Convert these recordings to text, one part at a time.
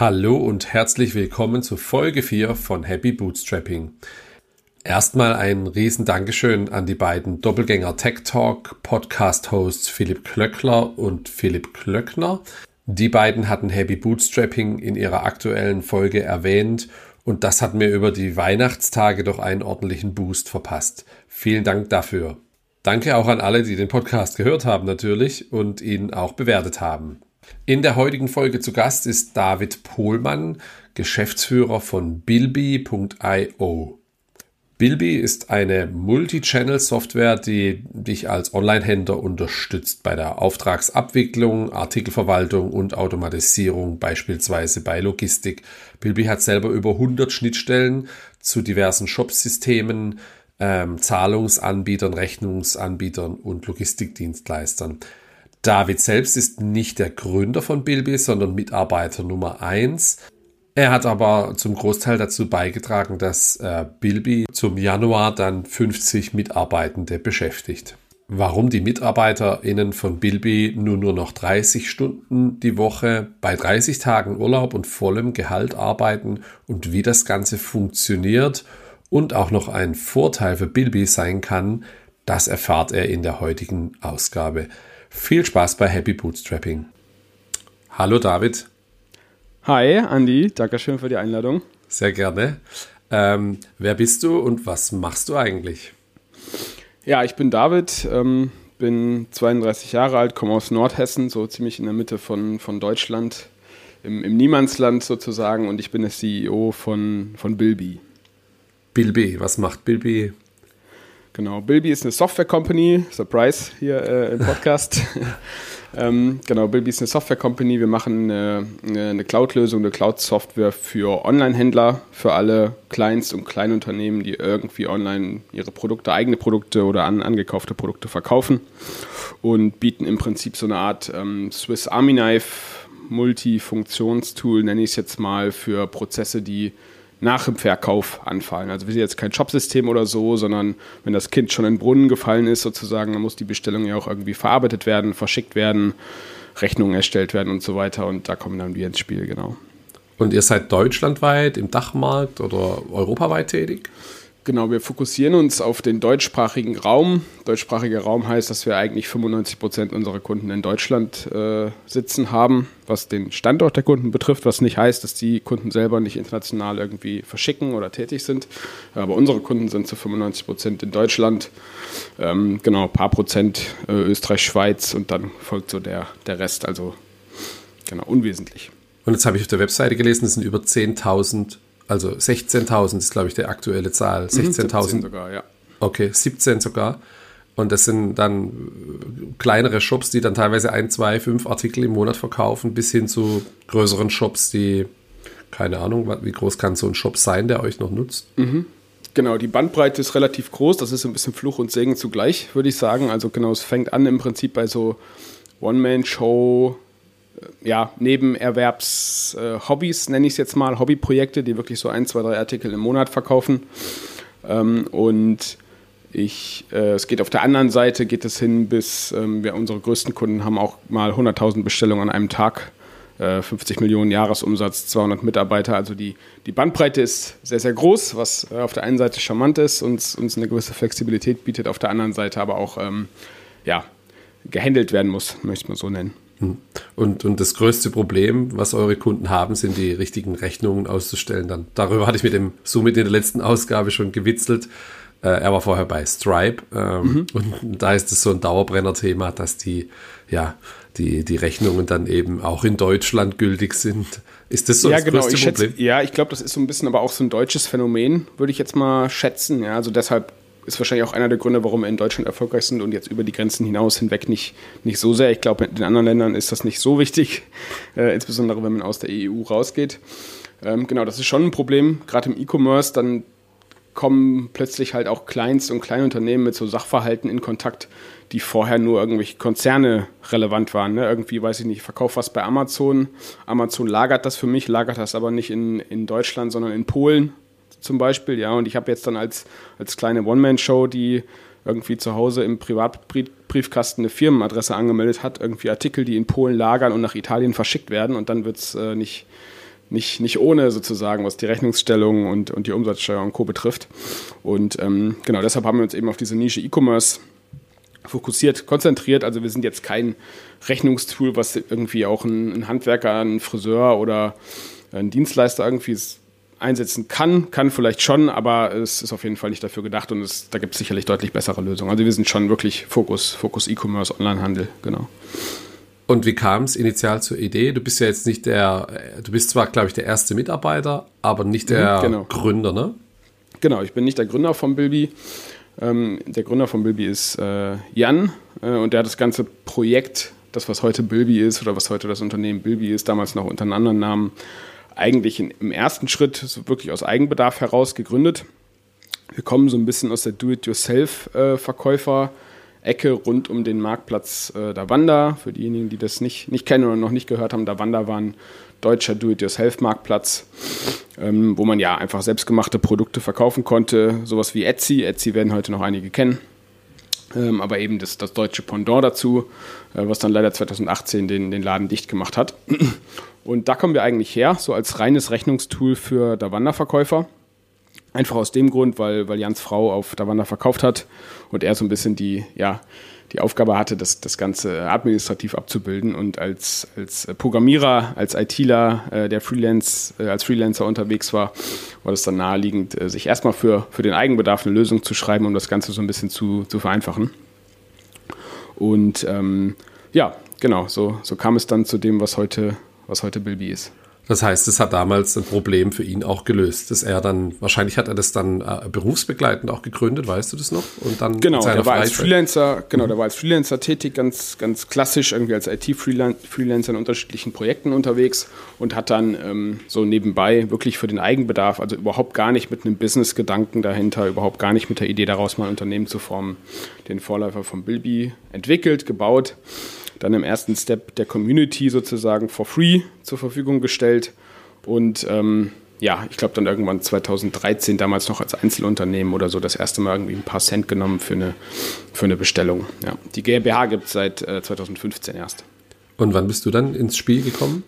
Hallo und herzlich willkommen zu Folge 4 von Happy Bootstrapping. Erstmal ein riesen Dankeschön an die beiden Doppelgänger Tech Talk Podcast Hosts Philipp Klöckler und Philipp Klöckner. Die beiden hatten Happy Bootstrapping in ihrer aktuellen Folge erwähnt und das hat mir über die Weihnachtstage doch einen ordentlichen Boost verpasst. Vielen Dank dafür. Danke auch an alle, die den Podcast gehört haben natürlich und ihn auch bewertet haben. In der heutigen Folge zu Gast ist David Pohlmann, Geschäftsführer von Bilby.io. Bilby ist eine Multi-Channel-Software, die dich als Online-Händler unterstützt bei der Auftragsabwicklung, Artikelverwaltung und Automatisierung, beispielsweise bei Logistik. Bilby hat selber über 100 Schnittstellen zu diversen Shop-Systemen, ähm, Zahlungsanbietern, Rechnungsanbietern und Logistikdienstleistern. David selbst ist nicht der Gründer von Bilby, sondern Mitarbeiter Nummer eins. Er hat aber zum Großteil dazu beigetragen, dass äh, Bilby zum Januar dann 50 Mitarbeitende beschäftigt. Warum die MitarbeiterInnen von Bilby nur, nur noch 30 Stunden die Woche bei 30 Tagen Urlaub und vollem Gehalt arbeiten und wie das Ganze funktioniert und auch noch ein Vorteil für Bilby sein kann, das erfahrt er in der heutigen Ausgabe. Viel Spaß bei Happy Bootstrapping. Hallo David. Hi Andy, Dankeschön für die Einladung. Sehr gerne. Ähm, wer bist du und was machst du eigentlich? Ja, ich bin David, ähm, bin 32 Jahre alt, komme aus Nordhessen, so ziemlich in der Mitte von, von Deutschland, im, im Niemandsland sozusagen und ich bin der CEO von, von Bilby. Bilby, was macht Bilby? Genau, Bilby ist eine Software-Company, Surprise hier äh, im Podcast. ähm, genau, Bilby ist eine Software-Company. Wir machen eine, eine Cloud-Lösung, eine Cloud-Software für Online-Händler, für alle Kleinst- und Kleinunternehmen, die irgendwie online ihre Produkte, eigene Produkte oder an, angekaufte Produkte verkaufen und bieten im Prinzip so eine Art ähm, Swiss Army Knife Multifunktionstool, nenne ich es jetzt mal, für Prozesse, die nach dem Verkauf anfallen. Also wir sind jetzt kein Shopsystem oder so, sondern wenn das Kind schon in den Brunnen gefallen ist, sozusagen, dann muss die Bestellung ja auch irgendwie verarbeitet werden, verschickt werden, Rechnungen erstellt werden und so weiter. Und da kommen dann wir ins Spiel, genau. Und ihr seid deutschlandweit im Dachmarkt oder europaweit tätig? Genau, wir fokussieren uns auf den deutschsprachigen Raum. Deutschsprachiger Raum heißt, dass wir eigentlich 95 Prozent unserer Kunden in Deutschland äh, sitzen haben, was den Standort der Kunden betrifft, was nicht heißt, dass die Kunden selber nicht international irgendwie verschicken oder tätig sind. Aber unsere Kunden sind zu 95 Prozent in Deutschland. Ähm, genau, ein paar Prozent äh, Österreich, Schweiz und dann folgt so der, der Rest, also genau, unwesentlich. Und jetzt habe ich auf der Webseite gelesen, es sind über 10.000 also 16.000 ist, glaube ich, die aktuelle Zahl. 16.000 mhm, sogar, ja. Okay, 17 sogar. Und das sind dann kleinere Shops, die dann teilweise ein, zwei, fünf Artikel im Monat verkaufen, bis hin zu größeren Shops, die, keine Ahnung, wie groß kann so ein Shop sein, der euch noch nutzt? Mhm. Genau, die Bandbreite ist relativ groß. Das ist ein bisschen Fluch und Segen zugleich, würde ich sagen. Also genau, es fängt an im Prinzip bei so One-Man-Show, ja, Nebenerwerbs-Hobbys, äh, nenne ich es jetzt mal, Hobbyprojekte, die wirklich so ein, zwei, drei Artikel im Monat verkaufen. Ähm, und ich, äh, es geht auf der anderen Seite, geht es hin bis, ähm, wir, unsere größten Kunden haben auch mal 100.000 Bestellungen an einem Tag, äh, 50 Millionen Jahresumsatz, 200 Mitarbeiter. Also die, die Bandbreite ist sehr, sehr groß, was äh, auf der einen Seite charmant ist und uns eine gewisse Flexibilität bietet, auf der anderen Seite aber auch, ähm, ja, gehandelt werden muss, möchte man so nennen. Und, und das größte Problem, was eure Kunden haben, sind die richtigen Rechnungen auszustellen. Dann darüber hatte ich mit dem Summit in der letzten Ausgabe schon gewitzelt. Äh, er war vorher bei Stripe ähm, mhm. und da ist es so ein Dauerbrenner-Thema, dass die ja die die Rechnungen dann eben auch in Deutschland gültig sind. Ist das so ja, das genau. größte ich Problem? Schätze, ja, ich glaube, das ist so ein bisschen aber auch so ein deutsches Phänomen, würde ich jetzt mal schätzen. Ja, also deshalb ist wahrscheinlich auch einer der Gründe, warum wir in Deutschland erfolgreich sind und jetzt über die Grenzen hinaus hinweg nicht, nicht so sehr. Ich glaube, in den anderen Ländern ist das nicht so wichtig, äh, insbesondere wenn man aus der EU rausgeht. Ähm, genau, das ist schon ein Problem, gerade im E-Commerce, dann kommen plötzlich halt auch Kleinst- und Kleinunternehmen mit so Sachverhalten in Kontakt, die vorher nur irgendwelche Konzerne relevant waren. Ne? Irgendwie, weiß ich nicht, ich verkaufe was bei Amazon. Amazon lagert das für mich, lagert das aber nicht in, in Deutschland, sondern in Polen zum Beispiel, ja, und ich habe jetzt dann als, als kleine One-Man-Show, die irgendwie zu Hause im Privatbriefkasten eine Firmenadresse angemeldet hat, irgendwie Artikel, die in Polen lagern und nach Italien verschickt werden und dann wird es äh, nicht, nicht, nicht ohne sozusagen, was die Rechnungsstellung und, und die Umsatzsteuer und Co. betrifft. Und ähm, genau deshalb haben wir uns eben auf diese Nische E-Commerce fokussiert, konzentriert. Also wir sind jetzt kein Rechnungstool, was irgendwie auch ein, ein Handwerker, ein Friseur oder ein Dienstleister irgendwie einsetzen kann, kann vielleicht schon, aber es ist auf jeden Fall nicht dafür gedacht und es, da gibt es sicherlich deutlich bessere Lösungen. Also wir sind schon wirklich Fokus, Fokus E-Commerce, Onlinehandel, genau. Und wie kam es initial zur Idee? Du bist ja jetzt nicht der, du bist zwar, glaube ich, der erste Mitarbeiter, aber nicht der mhm, genau. Gründer, ne? Genau, ich bin nicht der Gründer von Bilby. Ähm, der Gründer von Bilby ist äh, Jan äh, und der hat das ganze Projekt, das was heute Bilby ist oder was heute das Unternehmen Bilby ist, damals noch unter einem anderen Namen, eigentlich in, im ersten Schritt so wirklich aus Eigenbedarf heraus gegründet. Wir kommen so ein bisschen aus der Do-it-yourself-Verkäufer- Ecke rund um den Marktplatz äh, Davanda. Für diejenigen, die das nicht, nicht kennen oder noch nicht gehört haben, Davanda war ein deutscher Do-it-yourself-Marktplatz, ähm, wo man ja einfach selbstgemachte Produkte verkaufen konnte. Sowas wie Etsy. Etsy werden heute noch einige kennen. Ähm, aber eben das, das deutsche Pendant dazu, äh, was dann leider 2018 den, den Laden dicht gemacht hat. Und da kommen wir eigentlich her, so als reines Rechnungstool für Davanda-Verkäufer. Einfach aus dem Grund, weil, weil Jans Frau auf Davanda verkauft hat und er so ein bisschen die, ja, die Aufgabe hatte, das, das Ganze administrativ abzubilden und als, als Programmierer, als ITler, äh, der Freelance, äh, als Freelancer unterwegs war, war das dann naheliegend, äh, sich erstmal für, für den Eigenbedarf eine Lösung zu schreiben, um das Ganze so ein bisschen zu, zu vereinfachen. Und ähm, ja, genau, so, so kam es dann zu dem, was heute, was heute Bilby ist. Das heißt, es hat damals ein Problem für ihn auch gelöst, dass er dann, wahrscheinlich hat er das dann äh, berufsbegleitend auch gegründet, weißt du das noch? Und dann genau, der war als Freelancer, genau, mhm. der war als Freelancer tätig, ganz, ganz klassisch, irgendwie als IT-Freelancer in unterschiedlichen Projekten unterwegs und hat dann ähm, so nebenbei wirklich für den Eigenbedarf, also überhaupt gar nicht mit einem Business-Gedanken dahinter, überhaupt gar nicht mit der Idee daraus mal ein Unternehmen zu formen, den Vorläufer von Bilby entwickelt, gebaut dann im ersten Step der Community sozusagen for free zur Verfügung gestellt und ähm, ja, ich glaube dann irgendwann 2013 damals noch als Einzelunternehmen oder so das erste Mal irgendwie ein paar Cent genommen für eine, für eine Bestellung. Ja. Die GmbH gibt es seit äh, 2015 erst. Und wann bist du dann ins Spiel gekommen?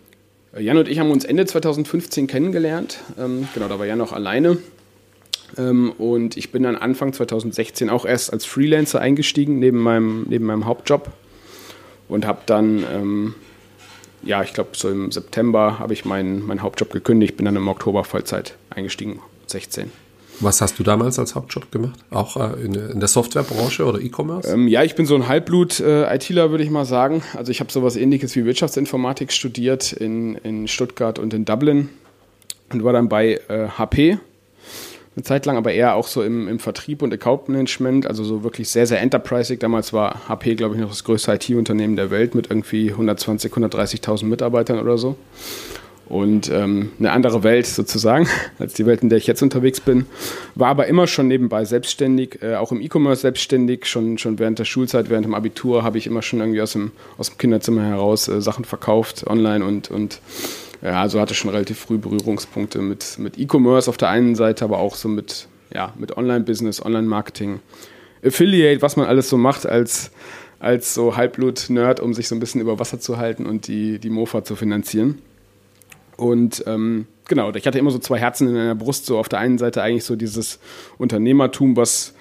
Äh, Jan und ich haben uns Ende 2015 kennengelernt. Ähm, genau, da war Jan noch alleine. Ähm, und ich bin dann Anfang 2016 auch erst als Freelancer eingestiegen, neben meinem, neben meinem Hauptjob und habe dann, ähm, ja, ich glaube, so im September habe ich meinen, meinen Hauptjob gekündigt, bin dann im Oktober Vollzeit eingestiegen, 16. Was hast du damals als Hauptjob gemacht? Auch äh, in, in, der Softwarebranche oder E-Commerce? Ähm, ja, ich bin so ein Halbblut-ITler, äh, würde ich mal sagen. Also ich habe sowas ähnliches wie Wirtschaftsinformatik studiert in, in Stuttgart und in Dublin und war dann bei äh, HP eine Zeit lang, aber eher auch so im, im Vertrieb und Account Management, also so wirklich sehr, sehr enterprisig. Damals war HP, glaube ich, noch das größte IT-Unternehmen der Welt mit irgendwie 120, 130.000 Mitarbeitern oder so. Und ähm, eine andere Welt sozusagen, als die Welt, in der ich jetzt unterwegs bin. War aber immer schon nebenbei selbstständig, äh, auch im E-Commerce selbstständig. Schon, schon während der Schulzeit, während dem Abitur habe ich immer schon irgendwie aus dem, aus dem Kinderzimmer heraus äh, Sachen verkauft, online und, und ja, also hatte schon relativ früh Berührungspunkte mit, mit E-Commerce auf der einen Seite, aber auch so mit, ja, mit Online-Business, Online-Marketing, Affiliate, was man alles so macht als, als so Halbblut-Nerd, um sich so ein bisschen über Wasser zu halten und die, die Mofa zu finanzieren. Und ähm, genau, ich hatte immer so zwei Herzen in meiner Brust. So auf der einen Seite eigentlich so dieses Unternehmertum, was,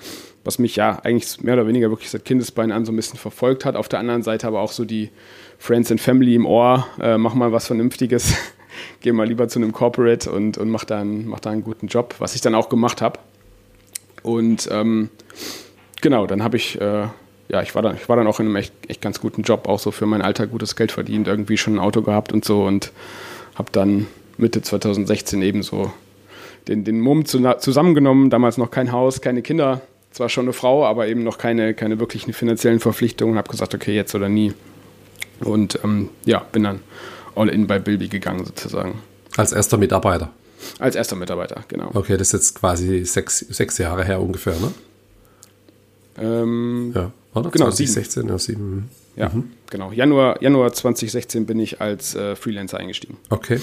was mich ja eigentlich mehr oder weniger wirklich seit Kindesbeinen an so ein bisschen verfolgt hat. Auf der anderen Seite aber auch so die, Friends and Family im Ohr, äh, mach mal was Vernünftiges, geh mal lieber zu einem Corporate und, und mach, da einen, mach da einen guten Job, was ich dann auch gemacht habe. Und ähm, genau, dann habe ich, äh, ja, ich war, dann, ich war dann auch in einem echt, echt ganz guten Job, auch so für mein Alter gutes Geld verdient, irgendwie schon ein Auto gehabt und so und habe dann Mitte 2016 eben so den, den Mumm zu, zusammengenommen, damals noch kein Haus, keine Kinder, zwar schon eine Frau, aber eben noch keine, keine wirklichen finanziellen Verpflichtungen, habe gesagt, okay, jetzt oder nie. Und ähm, ja, bin dann all in bei Bilby gegangen sozusagen. Als erster Mitarbeiter? Als erster Mitarbeiter, genau. Okay, das ist jetzt quasi sechs, sechs Jahre her ungefähr, ne? Ähm, ja, oder? Genau, 2016, ja, sieben. Ja, mhm. genau. Januar, Januar 2016 bin ich als äh, Freelancer eingestiegen. Okay.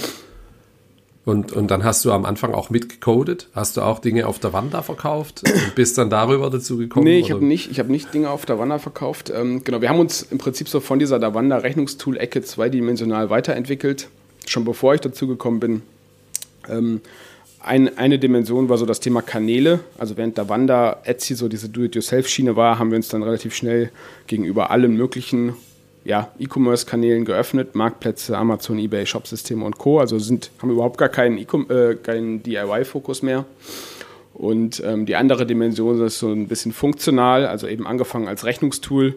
Und, und dann hast du am Anfang auch mitgecodet? Hast du auch Dinge auf der Wanda verkauft und bist dann darüber dazu gekommen? Nee, ich habe nicht, hab nicht Dinge auf der Wanda verkauft. Ähm, genau, wir haben uns im Prinzip so von dieser Davanda Rechnungstool-Ecke zweidimensional weiterentwickelt. Schon bevor ich dazu gekommen bin, Ähm, ein, eine Dimension war so das Thema Kanäle. Also während der Wanda Etsy so diese Do-it-yourself-Schiene war, haben wir uns dann relativ schnell gegenüber allen möglichen ja, E-Commerce-Kanälen geöffnet, Marktplätze, Amazon, eBay, Shopsysteme und Co. Also sind, haben überhaupt gar keinen, äh, keinen DIY-Fokus mehr. Und ähm, die andere Dimension ist so ein bisschen funktional, also eben angefangen als Rechnungstool,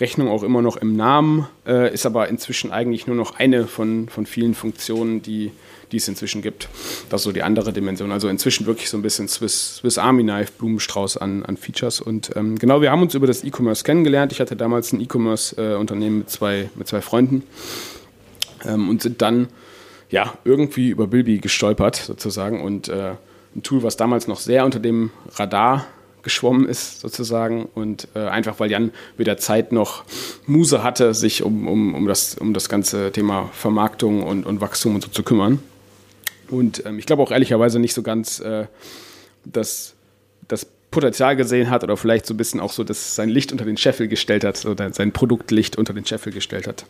Rechnung auch immer noch im Namen, äh, ist aber inzwischen eigentlich nur noch eine von, von vielen Funktionen, die, die es inzwischen gibt. Das ist so die andere Dimension. Also inzwischen wirklich so ein bisschen Swiss, Swiss Army Knife, Blumenstrauß an, an Features. Und ähm, genau, wir haben uns über das E-Commerce kennengelernt. Ich hatte damals ein E-Commerce-Unternehmen äh, mit, zwei, mit zwei Freunden ähm, und sind dann ja irgendwie über Bilby gestolpert sozusagen und äh, ein Tool, was damals noch sehr unter dem Radar geschwommen ist, sozusagen. Und äh, einfach, weil Jan weder Zeit noch Muse hatte, sich um, um, um, das, um das ganze Thema Vermarktung und, und Wachstum und so zu kümmern. Und ähm, ich glaube auch ehrlicherweise nicht so ganz äh, das, das Potenzial gesehen hat oder vielleicht so ein bisschen auch so, dass sein Licht unter den Scheffel gestellt hat oder sein Produktlicht unter den Scheffel gestellt hat.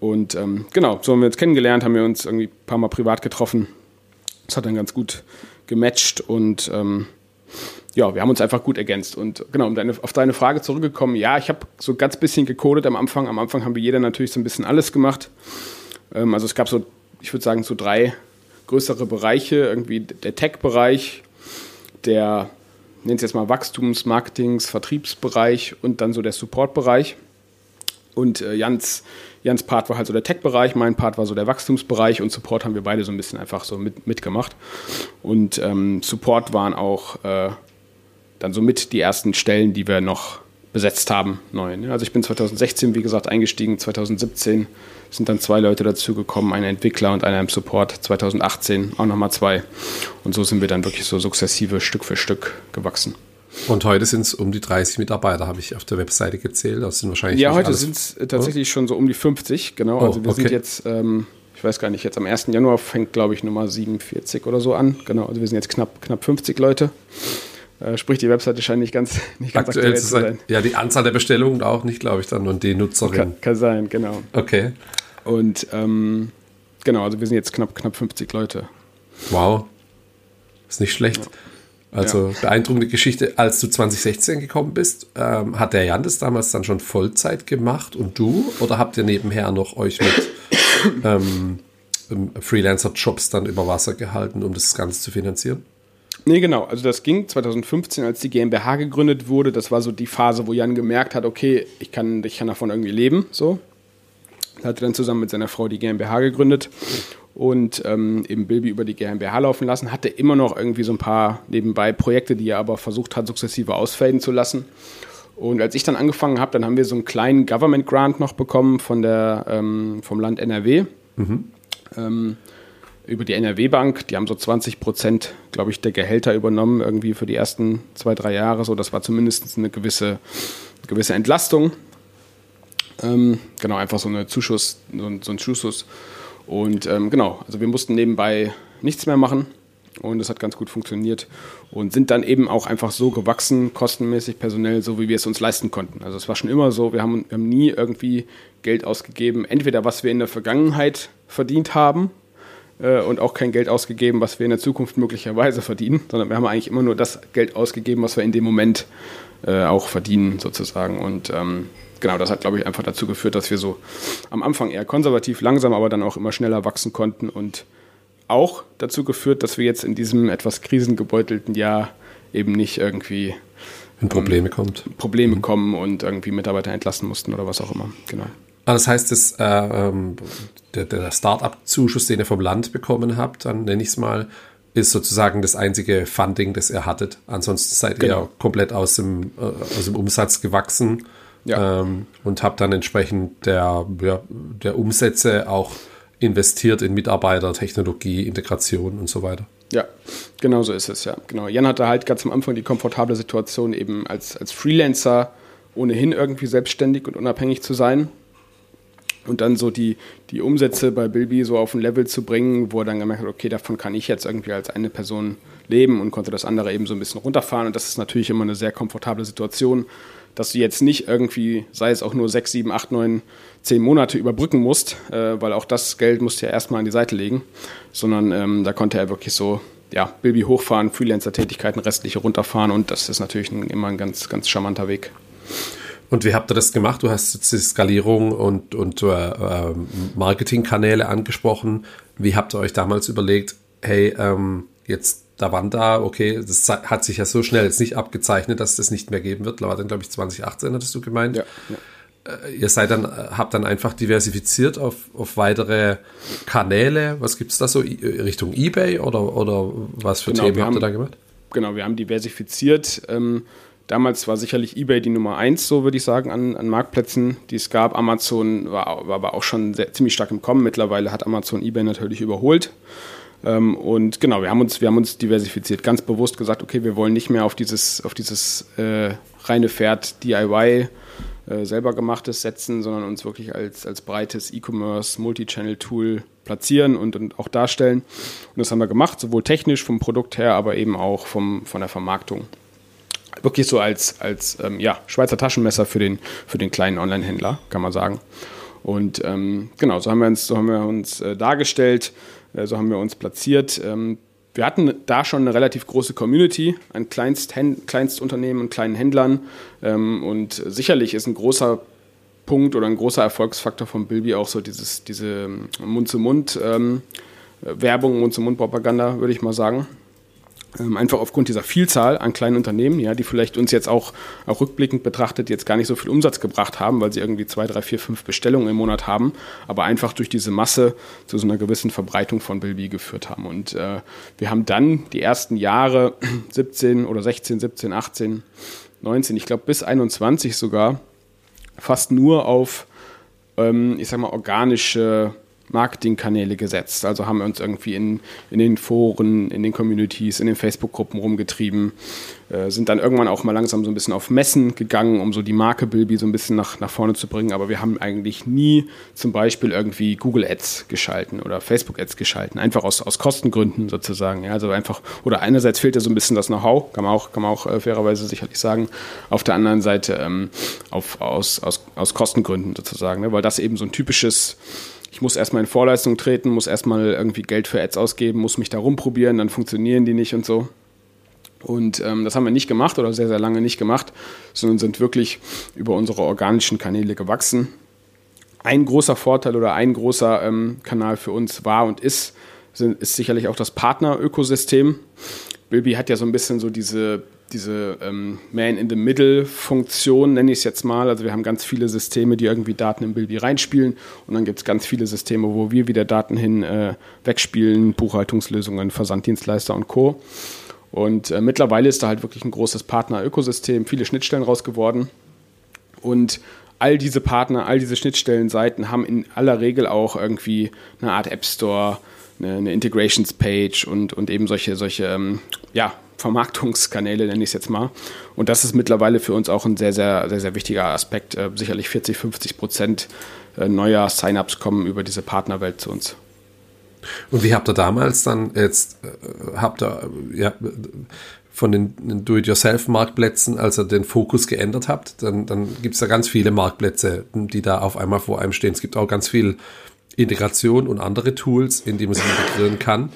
Und ähm, genau, so haben wir uns kennengelernt, haben wir uns irgendwie ein paar Mal privat getroffen. Das hat dann ganz gut gematcht und ähm, ja, wir haben uns einfach gut ergänzt. Und genau, um deine, auf deine Frage zurückgekommen, ja, ich habe so ganz bisschen gecodet am Anfang. Am Anfang haben wir jeder natürlich so ein bisschen alles gemacht. Ähm, also es gab so, ich würde sagen, so drei größere Bereiche. Irgendwie der Tech-Bereich, der, nennt es jetzt mal Wachstums-, Marketings-, Vertriebsbereich und dann so der Support-Bereich. Und äh, Jans, Jans Part war halt so der Tech-Bereich, mein Part war so der Wachstumsbereich und Support haben wir beide so ein bisschen einfach so mit, mitgemacht. Und ähm, Support waren auch äh, dann so mit die ersten Stellen, die wir noch besetzt haben, neu. Ne? Also ich bin 2016, wie gesagt, eingestiegen, 2017 sind dann zwei Leute dazugekommen, ein Entwickler und einer im Support, 2018 auch nochmal zwei. Und so sind wir dann wirklich so sukzessive Stück für Stück gewachsen. Und heute sind es um die 30 Mitarbeiter, habe ich auf der Webseite gezählt. Das sind wahrscheinlich. Ja, heute sind es äh, tatsächlich oh. schon so um die 50, genau. Oh, also wir okay. sind jetzt, ähm, ich weiß gar nicht, jetzt am 1. Januar fängt, glaube ich, Nummer 47 oder so an. Genau, also wir sind jetzt knapp, knapp 50 Leute. Äh, sprich, die Webseite scheint nicht ganz, nicht ganz aktuell, aktuell zu sein. Ja, die Anzahl der Bestellungen auch nicht, glaube ich, dann und die Nutzerin. Kann, kann sein, genau. Okay. Und ähm, genau, also wir sind jetzt knapp, knapp 50 Leute. Wow. Ist nicht schlecht. Ja. Also ja. beeindruckende Geschichte. Als du 2016 gekommen bist, ähm, hat der Jan das damals dann schon Vollzeit gemacht und du? Oder habt ihr nebenher noch euch mit ähm, Freelancer-Jobs dann über Wasser gehalten, um das Ganze zu finanzieren? Nee, genau. Also das ging 2015, als die GmbH gegründet wurde. Das war so die Phase, wo Jan gemerkt hat, okay, ich kann, ich kann davon irgendwie leben. So. Er hatte dann zusammen mit seiner Frau die GmbH gegründet und ähm, eben Bilby über die GmbH laufen lassen. Hatte immer noch irgendwie so ein paar nebenbei Projekte, die er aber versucht hat, sukzessive ausfaden zu lassen. Und als ich dann angefangen habe, dann haben wir so einen kleinen Government Grant noch bekommen von der, ähm, vom Land NRW. Mhm. Ähm, über die NRW-Bank. Die haben so 20 Prozent, glaube ich, der Gehälter übernommen, irgendwie für die ersten zwei, drei Jahre. So, das war zumindest eine gewisse, gewisse Entlastung. Ähm, genau, einfach so, eine Zuschuss, so, ein, so ein Zuschuss. Und ähm, genau, also wir mussten nebenbei nichts mehr machen und das hat ganz gut funktioniert und sind dann eben auch einfach so gewachsen, kostenmäßig, personell, so wie wir es uns leisten konnten. Also es war schon immer so, wir haben, wir haben nie irgendwie Geld ausgegeben, entweder was wir in der Vergangenheit verdient haben äh, und auch kein Geld ausgegeben, was wir in der Zukunft möglicherweise verdienen, sondern wir haben eigentlich immer nur das Geld ausgegeben, was wir in dem Moment äh, auch verdienen sozusagen und ähm, genau, das hat, glaube ich, einfach dazu geführt, dass wir so am Anfang eher konservativ, langsam, aber dann auch immer schneller wachsen konnten und auch dazu geführt, dass wir jetzt in diesem etwas krisengebeutelten Jahr eben nicht irgendwie in Probleme ähm, kommt. Probleme mhm. kommen und irgendwie Mitarbeiter entlassen mussten oder was auch immer. Genau. Das heißt, das, äh, ähm, der, der Start-up-Zuschuss, den ihr vom Land bekommen habt, dann nenne ich es mal, ist sozusagen das einzige Funding, das ihr hattet. Ansonsten seid genau. ihr komplett aus dem, äh, aus dem Umsatz gewachsen ja. ähm, und habe dann entsprechend der, ja, der Umsätze auch investiert in Mitarbeiter, Technologie, Integration und so weiter. Ja, genau so ist es, ja. Genau. Jan hatte halt ganz am Anfang die komfortable Situation, eben als, als Freelancer ohnehin irgendwie selbstständig und unabhängig zu sein. Und dann so die, die Umsätze bei Bilby so auf ein Level zu bringen, wo er dann gemerkt hat, okay, davon kann ich jetzt irgendwie als eine Person leben und konnte das andere eben so ein bisschen runterfahren. Und das ist natürlich immer eine sehr komfortable Situation, dass du jetzt nicht irgendwie, sei es auch nur sechs, sieben, acht, neun, zehn Monate überbrücken musst, äh, weil auch das Geld musst du ja erstmal an die Seite legen, sondern ähm, da konnte er wirklich so, ja, Bilby hochfahren, Freelancer-Tätigkeiten, restliche runterfahren und das ist natürlich ein, immer ein ganz, ganz charmanter Weg. Und wie habt ihr das gemacht? Du hast jetzt die Skalierung und, und äh, ähm, Marketingkanäle angesprochen. Wie habt ihr euch damals überlegt, hey, ähm, jetzt da waren da, okay, das hat sich ja so schnell jetzt nicht abgezeichnet, dass es das nicht mehr geben wird. War dann, glaube ich, 2018, hattest du gemeint. Ja, ja. Äh, ihr seid dann, habt dann einfach diversifiziert auf, auf weitere Kanäle. Was gibt es da so Richtung Ebay oder, oder was für genau, Themen habt ihr da gemacht? Genau, wir haben diversifiziert. Ähm, Damals war sicherlich eBay die Nummer eins, so würde ich sagen, an, an Marktplätzen, die es gab. Amazon war, war aber auch schon sehr, ziemlich stark im Kommen. Mittlerweile hat Amazon eBay natürlich überholt. Ähm, und genau, wir haben, uns, wir haben uns diversifiziert, ganz bewusst gesagt, okay, wir wollen nicht mehr auf dieses, auf dieses äh, reine Pferd DIY äh, selber gemachtes setzen, sondern uns wirklich als, als breites E-Commerce, Multi-Channel-Tool platzieren und, und auch darstellen. Und das haben wir gemacht, sowohl technisch vom Produkt her, aber eben auch vom, von der Vermarktung wirklich so als, als ähm, ja, Schweizer Taschenmesser für den, für den kleinen Online-Händler, kann man sagen. Und ähm, genau, so haben wir uns, so haben wir uns äh, dargestellt, äh, so haben wir uns platziert. Ähm, wir hatten da schon eine relativ große Community an Kleinst Kleinstunternehmen und kleinen Händlern. Ähm, und sicherlich ist ein großer Punkt oder ein großer Erfolgsfaktor von Bilby auch so dieses, diese Mund-zu-Mund-Werbung, ähm, Mund-zu-Mund-Propaganda, würde ich mal sagen. Ähm, einfach aufgrund dieser Vielzahl an kleinen Unternehmen, ja, die vielleicht uns jetzt auch, auch rückblickend betrachtet jetzt gar nicht so viel Umsatz gebracht haben, weil sie irgendwie zwei, drei, vier, fünf Bestellungen im Monat haben, aber einfach durch diese Masse zu so einer gewissen Verbreitung von Bilby geführt haben. Und äh, wir haben dann die ersten Jahre 17 oder 16, 17, 18, 19, ich glaube bis 21 sogar, fast nur auf, ähm, ich sag mal, organische Marketingkanäle gesetzt. Also haben wir uns irgendwie in, in den Foren, in den Communities, in den Facebook-Gruppen rumgetrieben, äh, sind dann irgendwann auch mal langsam so ein bisschen auf Messen gegangen, um so die Marke Bilby so ein bisschen nach, nach vorne zu bringen. Aber wir haben eigentlich nie zum Beispiel irgendwie Google Ads geschalten oder Facebook Ads geschalten, einfach aus, aus Kostengründen sozusagen. Ja, also einfach, oder einerseits fehlt ja so ein bisschen das Know-how, kann man auch, kann man auch äh, fairerweise sicherlich sagen. Auf der anderen Seite ähm, auf, aus, aus, aus Kostengründen sozusagen, ne? weil das eben so ein typisches ich muss erstmal in Vorleistung treten, muss erstmal irgendwie Geld für Ads ausgeben, muss mich da rumprobieren, dann funktionieren die nicht und so. Und ähm, das haben wir nicht gemacht oder sehr, sehr lange nicht gemacht, sondern sind wirklich über unsere organischen Kanäle gewachsen. Ein großer Vorteil oder ein großer ähm, Kanal für uns war und ist, sind, ist sicherlich auch das Partner-Ökosystem. Bilby hat ja so ein bisschen so diese diese ähm, Man-in-the-Middle-Funktion, nenne ich es jetzt mal. Also wir haben ganz viele Systeme, die irgendwie Daten in Bilby reinspielen und dann gibt es ganz viele Systeme, wo wir wieder Daten hin äh, wegspielen, Buchhaltungslösungen, Versanddienstleister und Co. Und äh, mittlerweile ist da halt wirklich ein großes Partner-Ökosystem, viele Schnittstellen raus geworden. Und all diese Partner, all diese Schnittstellenseiten haben in aller Regel auch irgendwie eine Art App Store, eine, eine Integrations Page und, und eben solche, solche ähm, ja, Vermarktungskanäle, nenne ich es jetzt mal. Und das ist mittlerweile für uns auch ein sehr, sehr, sehr, sehr wichtiger Aspekt. Äh, sicherlich 40, 50 Prozent äh, neuer Sign-ups kommen über diese Partnerwelt zu uns. Und wie habt ihr damals dann jetzt, äh, habt ihr ja, von den Do-it-yourself-Marktplätzen, als ihr den Fokus geändert habt, dann, dann gibt es da ganz viele Marktplätze, die da auf einmal vor einem stehen. Es gibt auch ganz viel Integration und andere Tools, in die man sich integrieren kann.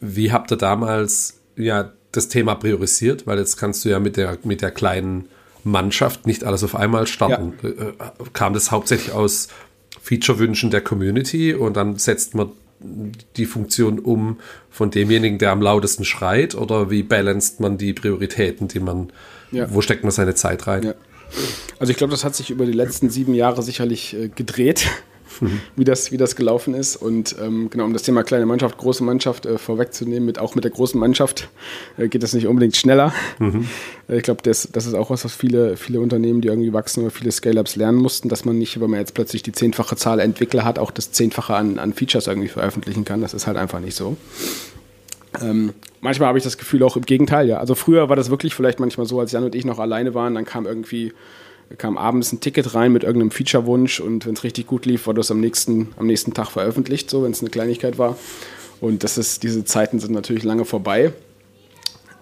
Wie habt ihr damals ja das Thema priorisiert, weil jetzt kannst du ja mit der, mit der kleinen Mannschaft nicht alles auf einmal starten. Ja. Äh, äh, kam das hauptsächlich aus Feature-Wünschen der Community und dann setzt man die Funktion um von demjenigen, der am lautesten schreit oder wie balanced man die Prioritäten, die man, ja. wo steckt man seine Zeit rein? Ja. Also ich glaube, das hat sich über die letzten sieben Jahre sicherlich äh, gedreht mhm. wie, das, wie das gelaufen ist. Und ähm, genau, um das Thema kleine Mannschaft, große Mannschaft äh, vorwegzunehmen, mit, auch mit der großen Mannschaft äh, geht das nicht unbedingt schneller. Mhm. Äh, ich glaube, das, das ist auch was, was viele, viele Unternehmen, die irgendwie wachsen oder viele Scale-Ups lernen mussten, dass man nicht, wenn man jetzt plötzlich die zehnfache Zahl Entwickler hat, auch das zehnfache an, an Features irgendwie veröffentlichen kann. Das ist halt einfach nicht so. Ähm, manchmal habe ich das Gefühl auch im Gegenteil, ja. Also früher war das wirklich vielleicht manchmal so, als Jan und ich noch alleine waren, dann kam irgendwie kam abends ein Ticket rein mit irgendeinem Feature-Wunsch und wenn es richtig gut lief, wurde das am nächsten, am nächsten Tag veröffentlicht, so wenn es eine Kleinigkeit war. Und das ist, diese Zeiten sind natürlich lange vorbei.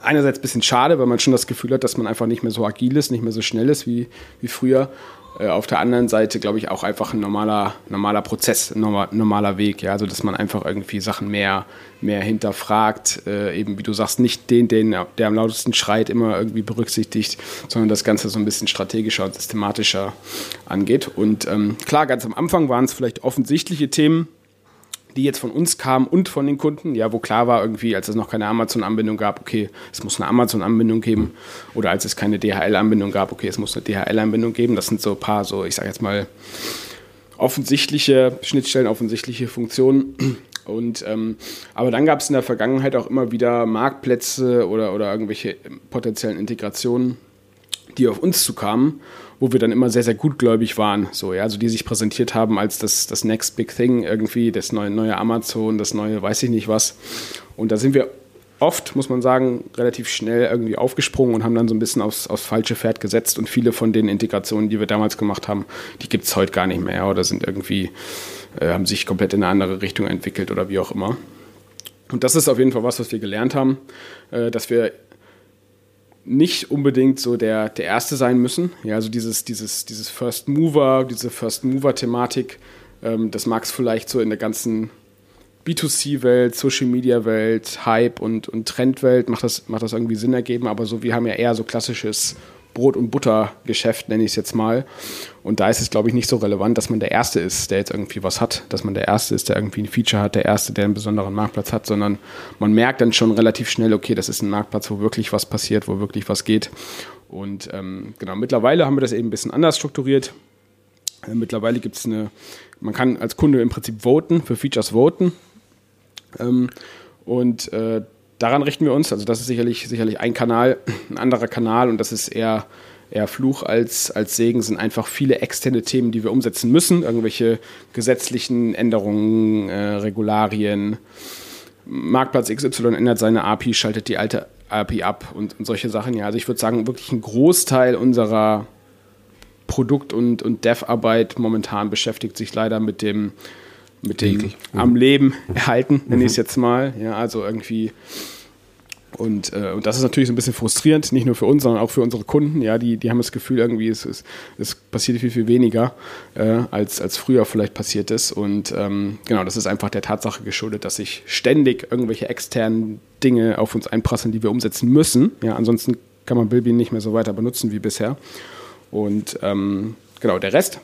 einerseits ein bisschen schade, weil man schon das Gefühl hat, dass man einfach nicht mehr so agil ist, nicht mehr so schnell ist wie, wie früher. Äh, auf der anderen Seite, glaube ich, auch einfach ein normaler, normaler Prozess, ein normaler Weg. Ja? Also, dass man einfach irgendwie Sachen mehr, mehr hinterfragt, äh, eben wie du sagst, nicht den, den, der am lautesten schreit, immer irgendwie berücksichtigt, sondern das Ganze so ein bisschen strategischer und systematischer angeht. Und ähm, klar, ganz am Anfang waren es vielleicht offensichtliche Themen, die jetzt von uns kamen und von den Kunden, ja, wo klar war irgendwie, als es noch keine Amazon-Anbindung gab, okay, es muss eine Amazon-Anbindung geben oder als es keine DHL-Anbindung gab, okay, es muss eine DHL-Anbindung geben. Das sind so ein paar so, ich sage jetzt mal, offensichtliche Schnittstellen, offensichtliche Funktionen. Und, ähm, aber dann gab es in der Vergangenheit auch immer wieder Marktplätze oder, oder irgendwelche potenziellen Integrationen, die auf uns zukamen wo wir dann immer sehr, sehr gutgläubig waren. So, ja, also die sich präsentiert haben als das, das Next Big Thing irgendwie, das neue, neue Amazon, das neue weiß ich nicht was. Und da sind wir oft, muss man sagen, relativ schnell irgendwie aufgesprungen und haben dann so ein bisschen aufs, aufs falsche Pferd gesetzt. Und viele von den Integrationen, die wir damals gemacht haben, die gibt es heute gar nicht mehr oder sind irgendwie, äh, haben sich komplett in eine andere Richtung entwickelt oder wie auch immer. Und das ist auf jeden Fall was, was wir gelernt haben, äh, dass wir nicht unbedingt so der, der Erste sein müssen. Ja, also dieses, dieses, dieses First Mover, diese First Mover-Thematik, ähm, das mag es vielleicht so in der ganzen B2C-Welt, Social-Media-Welt, Hype und, und Trendwelt, macht das, macht das irgendwie Sinn ergeben, aber so, wir haben ja eher so klassisches Brot- und Buttergeschäft, nenne ich es jetzt mal. Und da ist es, glaube ich, nicht so relevant, dass man der Erste ist, der jetzt irgendwie was hat, dass man der Erste ist, der irgendwie ein Feature hat, der Erste, der einen besonderen Marktplatz hat, sondern man merkt dann schon relativ schnell, okay, das ist ein Marktplatz, wo wirklich was passiert, wo wirklich was geht. Und ähm, genau, mittlerweile haben wir das eben ein bisschen anders strukturiert. Äh, mittlerweile gibt es eine, man kann als Kunde im Prinzip voten, für Features voten. Ähm, und äh, daran richten wir uns. Also das ist sicherlich, sicherlich ein Kanal. Ein anderer Kanal, und das ist eher, eher Fluch als, als Segen, sind einfach viele externe Themen, die wir umsetzen müssen. Irgendwelche gesetzlichen Änderungen, äh, Regularien. Marktplatz XY ändert seine API, schaltet die alte API ab und, und solche Sachen. Ja, also ich würde sagen, wirklich ein Großteil unserer Produkt- und, und Dev-Arbeit momentan beschäftigt sich leider mit dem mit dem mhm. am Leben erhalten, nenne ich es mhm. jetzt mal. Ja, also irgendwie. Und, äh, und das ist natürlich so ein bisschen frustrierend, nicht nur für uns, sondern auch für unsere Kunden. Ja, die, die haben das Gefühl, irgendwie, es, es, es passiert viel, viel weniger, äh, als, als früher vielleicht passiert ist. Und ähm, genau, das ist einfach der Tatsache geschuldet, dass sich ständig irgendwelche externen Dinge auf uns einprasseln, die wir umsetzen müssen. Ja, ansonsten kann man Bilby nicht mehr so weiter benutzen wie bisher. Und ähm, genau, der Rest,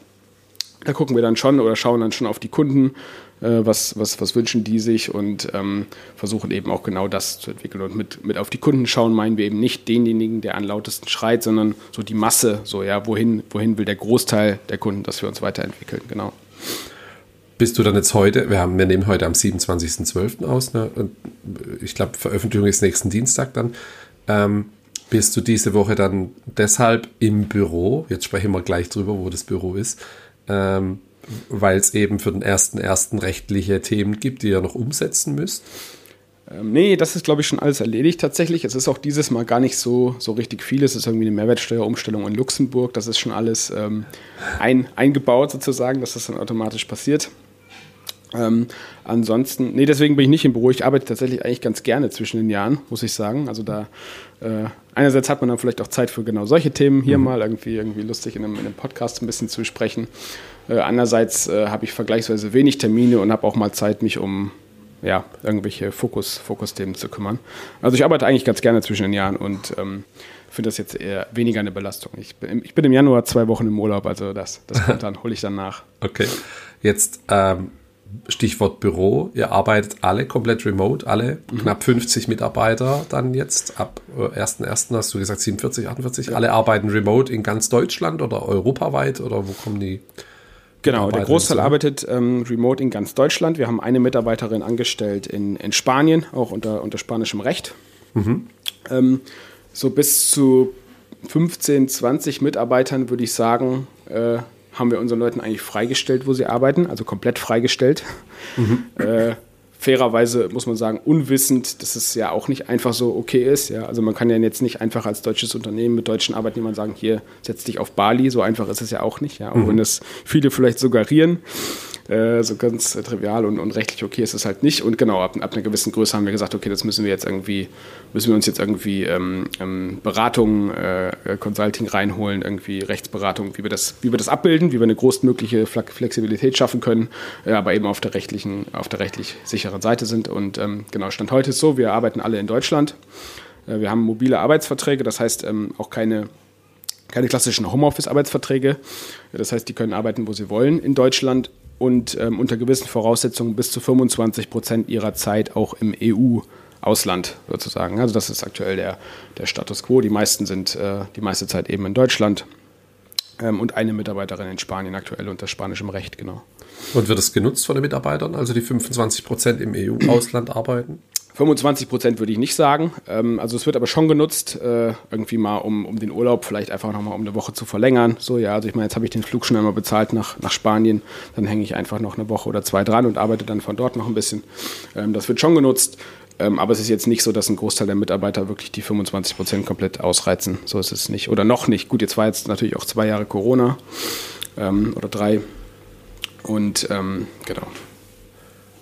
da gucken wir dann schon oder schauen dann schon auf die Kunden, äh, was, was, was wünschen die sich und ähm, versuchen eben auch genau das zu entwickeln. Und mit, mit auf die Kunden schauen meinen wir eben nicht denjenigen, der am lautesten schreit, sondern so die Masse, so ja, wohin, wohin will der Großteil der Kunden, dass wir uns weiterentwickeln, genau. Bist du dann jetzt heute, wir, haben, wir nehmen heute am 27.12. aus, ne? ich glaube, Veröffentlichung ist nächsten Dienstag dann. Ähm, bist du diese Woche dann deshalb im Büro? Jetzt sprechen wir gleich drüber, wo das Büro ist ähm, weil es eben für den ersten ersten rechtliche Themen gibt, die ihr noch umsetzen müsst? Ähm, nee, das ist, glaube ich, schon alles erledigt tatsächlich. Es ist auch dieses Mal gar nicht so, so richtig viel. Es ist irgendwie eine Mehrwertsteuerumstellung in Luxemburg. Das ist schon alles ähm, ein, eingebaut sozusagen, dass das dann automatisch passiert. Ähm, ansonsten, nee, deswegen bin ich nicht im Büro. Ich arbeite tatsächlich eigentlich ganz gerne zwischen den Jahren, muss ich sagen. Also da äh, einerseits hat man dann vielleicht auch Zeit für genau solche Themen hier mhm. mal irgendwie, irgendwie lustig in einem, in einem Podcast ein bisschen zu sprechen. Äh, andererseits äh, habe ich vergleichsweise wenig Termine und habe auch mal Zeit, mich um ja, irgendwelche Fokus, Fokusthemen zu kümmern. Also ich arbeite eigentlich ganz gerne zwischen den Jahren und ähm, finde das jetzt eher weniger eine Belastung. Ich bin, ich bin im Januar zwei Wochen im Urlaub, also das, das kommt dann, hole ich dann nach. Okay. Jetzt ähm, Stichwort Büro, ihr arbeitet alle komplett remote, alle mhm. knapp 50 Mitarbeiter dann jetzt ab 1.1. Äh, hast du gesagt 47, 48, ja. alle arbeiten remote in ganz Deutschland oder europaweit oder wo kommen die? Genau, der Großteil arbeitet ähm, remote in ganz Deutschland. Wir haben eine Mitarbeiterin angestellt in, in Spanien, auch unter, unter spanischem Recht. Mhm. Ähm, so bis zu 15, 20 Mitarbeitern würde ich sagen, äh, haben wir unseren Leuten eigentlich freigestellt, wo sie arbeiten, also komplett freigestellt. Mhm. Äh, fairerweise muss man sagen, unwissend, dass es ja auch nicht einfach so okay ist. Ja? Also man kann ja jetzt nicht einfach als deutsches Unternehmen mit deutschen Arbeitnehmern sagen, hier setz dich auf Bali, so einfach ist es ja auch nicht, ja? auch mhm. wenn das viele vielleicht suggerieren. Äh, so ganz äh, trivial und, und rechtlich okay ist es halt nicht. Und genau, ab, ab einer gewissen Größe haben wir gesagt, okay, das müssen wir jetzt irgendwie, müssen wir uns jetzt irgendwie ähm, ähm, Beratung, äh, Consulting reinholen, irgendwie Rechtsberatung, wie wir das, wie wir das abbilden, wie wir eine großmögliche Flexibilität schaffen können, äh, aber eben auf der rechtlichen, auf der rechtlich sicheren Seite sind. Und ähm, genau, Stand heute ist so, wir arbeiten alle in Deutschland. Äh, wir haben mobile Arbeitsverträge, das heißt ähm, auch keine keine klassischen Homeoffice-Arbeitsverträge. Das heißt, die können arbeiten, wo sie wollen in Deutschland und ähm, unter gewissen Voraussetzungen bis zu 25 Prozent ihrer Zeit auch im EU-Ausland sozusagen. Also das ist aktuell der, der Status quo. Die meisten sind äh, die meiste Zeit eben in Deutschland ähm, und eine Mitarbeiterin in Spanien aktuell unter spanischem Recht, genau. Und wird es genutzt von den Mitarbeitern, also die 25 Prozent im EU-Ausland arbeiten? 25 Prozent würde ich nicht sagen. Ähm, also es wird aber schon genutzt, äh, irgendwie mal, um, um den Urlaub vielleicht einfach nochmal um eine Woche zu verlängern. So, ja, also ich meine, jetzt habe ich den Flug schon einmal bezahlt nach, nach Spanien, dann hänge ich einfach noch eine Woche oder zwei dran und arbeite dann von dort noch ein bisschen. Ähm, das wird schon genutzt. Ähm, aber es ist jetzt nicht so, dass ein Großteil der Mitarbeiter wirklich die 25 Prozent komplett ausreizen. So ist es nicht. Oder noch nicht. Gut, jetzt war jetzt natürlich auch zwei Jahre Corona oder drei. Und genau.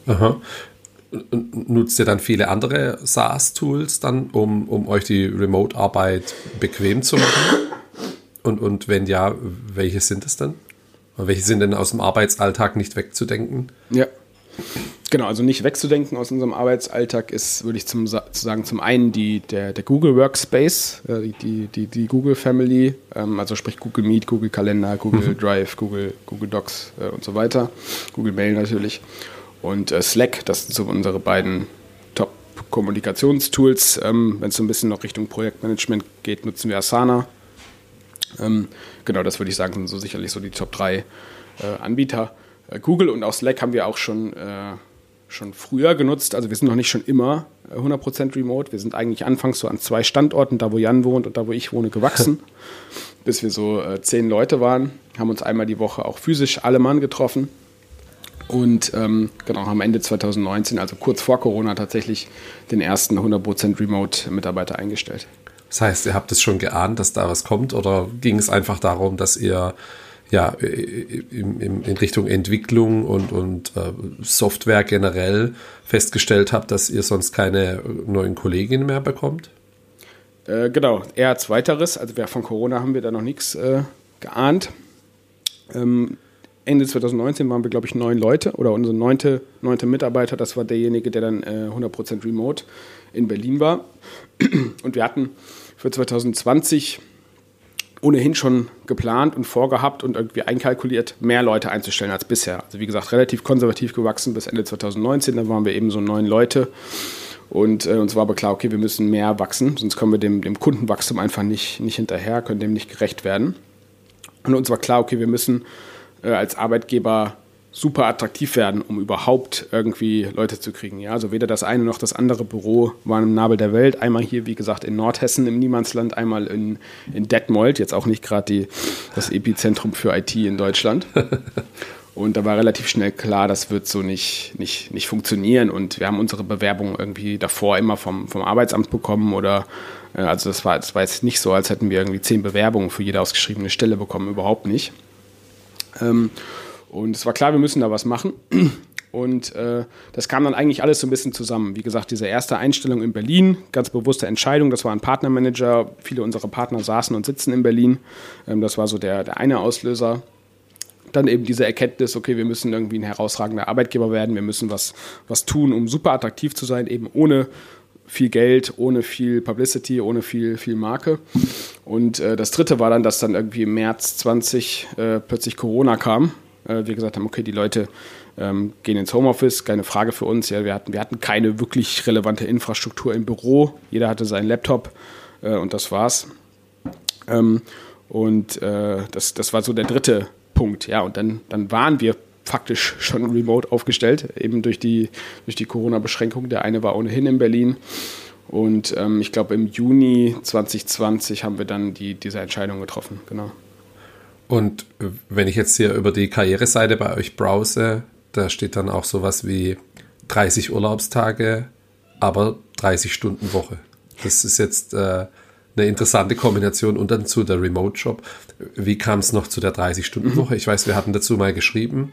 Aha nutzt ihr dann viele andere SaaS-Tools dann, um, um euch die Remote-Arbeit bequem zu machen? Und, und wenn ja, welche sind es denn? Welche sind denn aus dem Arbeitsalltag nicht wegzudenken? Ja. Genau, also nicht wegzudenken aus unserem Arbeitsalltag ist, würde ich zum, zu sagen, zum einen die, der, der Google Workspace, äh, die, die, die Google Family, ähm, also sprich Google Meet, Google Kalender, Google mhm. Drive, Google, Google Docs äh, und so weiter, Google Mail natürlich und äh, Slack. Das sind so unsere beiden Top-Kommunikationstools. Ähm, Wenn es so ein bisschen noch Richtung Projektmanagement geht, nutzen wir Asana. Ähm, genau, das würde ich sagen, sind so sicherlich so die Top 3 äh, Anbieter. Äh, Google und auch Slack haben wir auch schon, äh, schon früher genutzt. Also wir sind noch nicht schon immer 100% äh, remote. Wir sind eigentlich anfangs so an zwei Standorten, da wo Jan wohnt und da wo ich wohne, gewachsen. bis wir so äh, zehn Leute waren, haben uns einmal die Woche auch physisch alle Mann getroffen und ähm, genau, am Ende 2019, also kurz vor Corona, tatsächlich den ersten 100% Remote-Mitarbeiter eingestellt. Das heißt, ihr habt es schon geahnt, dass da was kommt oder ging es einfach darum, dass ihr ja in, Richtung Entwicklung und, und äh, Software generell festgestellt habt, dass ihr sonst keine neuen Kolleginnen mehr bekommt? Äh, genau, eher zweiteres. Also von Corona haben wir da noch nichts äh, geahnt. Ähm, Ende 2019 waren wir, glaube ich, neun Leute oder unser neunte, neunte Mitarbeiter, das war derjenige, der dann äh, 100% remote in Berlin war. Und wir hatten für 2020 ohnehin schon geplant und vorgehabt und irgendwie einkalkuliert, mehr Leute einzustellen als bisher. Also wie gesagt, relativ konservativ gewachsen bis Ende 2019, da waren wir eben so neun Leute. Und äh, uns war aber klar, okay, wir müssen mehr wachsen, sonst kommen wir dem, dem Kundenwachstum einfach nicht, nicht hinterher, können dem nicht gerecht werden. Und uns war klar, okay, wir müssen äh, als Arbeitgeber super attraktiv werden, um überhaupt irgendwie Leute zu kriegen. Ja, also weder das eine noch das andere Büro waren im Nabel der Welt. Einmal hier, wie gesagt, in Nordhessen im Niemandsland, einmal in, in Detmold, jetzt auch nicht gerade das Epizentrum für IT in Deutschland. Und da war relativ schnell klar, das wird so nicht, nicht, nicht funktionieren. Und wir haben unsere Bewerbung irgendwie davor immer vom, vom Arbeitsamt bekommen oder äh, also das war, das war jetzt nicht so, als hätten wir irgendwie zehn Bewerbungen für jede ausgeschriebene Stelle bekommen, überhaupt nicht. Ähm, und es war klar, wir müssen da was machen. Und äh, das kam dann eigentlich alles so ein bisschen zusammen. Wie gesagt, diese erste Einstellung in Berlin, ganz bewusste Entscheidung, das war ein Partnermanager. Viele unserer Partner saßen und sitzen in Berlin. Ähm, das war so der, der eine Auslöser. Dann eben diese Erkenntnis, okay, wir müssen irgendwie ein herausragender Arbeitgeber werden, wir müssen was, was tun, um super attraktiv zu sein, eben ohne viel Geld, ohne viel Publicity, ohne viel, viel Marke. Und äh, das dritte war dann, dass dann irgendwie im März 20 äh, plötzlich Corona kam. Äh, wir gesagt haben, okay, die Leute ähm, gehen ins Homeoffice, keine Frage für uns. Ja, wir, hatten, wir hatten keine wirklich relevante Infrastruktur im Büro. Jeder hatte seinen Laptop äh, und das war's. Ähm, und äh, das, das war so der dritte Punkt. Ja, und dann, dann waren wir faktisch schon remote aufgestellt, eben durch die, durch die Corona-Beschränkung. Der eine war ohnehin in Berlin. Und ähm, ich glaube, im Juni 2020 haben wir dann die, diese Entscheidung getroffen, genau. Und wenn ich jetzt hier über die Karriereseite bei euch browse, da steht dann auch sowas wie 30 Urlaubstage, aber 30 Stunden Woche. Das ist jetzt äh, eine interessante Kombination und dann zu der Remote-Job. Wie kam es noch zu der 30-Stunden-Woche? Mhm. Ich weiß, wir hatten dazu mal geschrieben.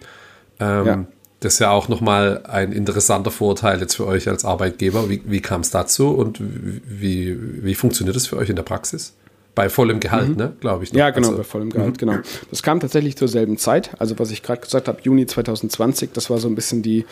Ähm, ja. Das ist ja auch nochmal ein interessanter Vorteil jetzt für euch als Arbeitgeber. Wie, wie kam es dazu und wie, wie funktioniert das für euch in der Praxis? Bei vollem Gehalt, mhm. ne, glaube ich. Noch. Ja, genau, also, bei vollem Gehalt, mhm. genau. Das kam tatsächlich zur selben Zeit. Also was ich gerade gesagt habe, Juni 2020, das war so ein bisschen die,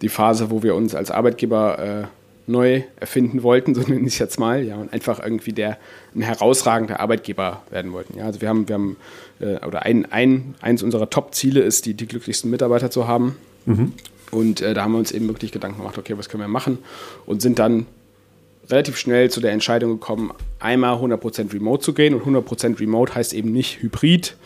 die Phase, wo wir uns als Arbeitgeber äh, neu erfinden wollten, so nenne ich es jetzt mal, ja, und einfach irgendwie der ein herausragender Arbeitgeber werden wollten. Ja, also wir haben, wir haben, äh, oder ein, ein, eins unserer Top-Ziele ist, die, die glücklichsten Mitarbeiter zu haben. Mhm. Und äh, da haben wir uns eben wirklich Gedanken gemacht, okay, was können wir machen? Und sind dann relativ schnell zu der Entscheidung gekommen, einmal 100% remote zu gehen. Und 100% remote heißt eben nicht hybrid,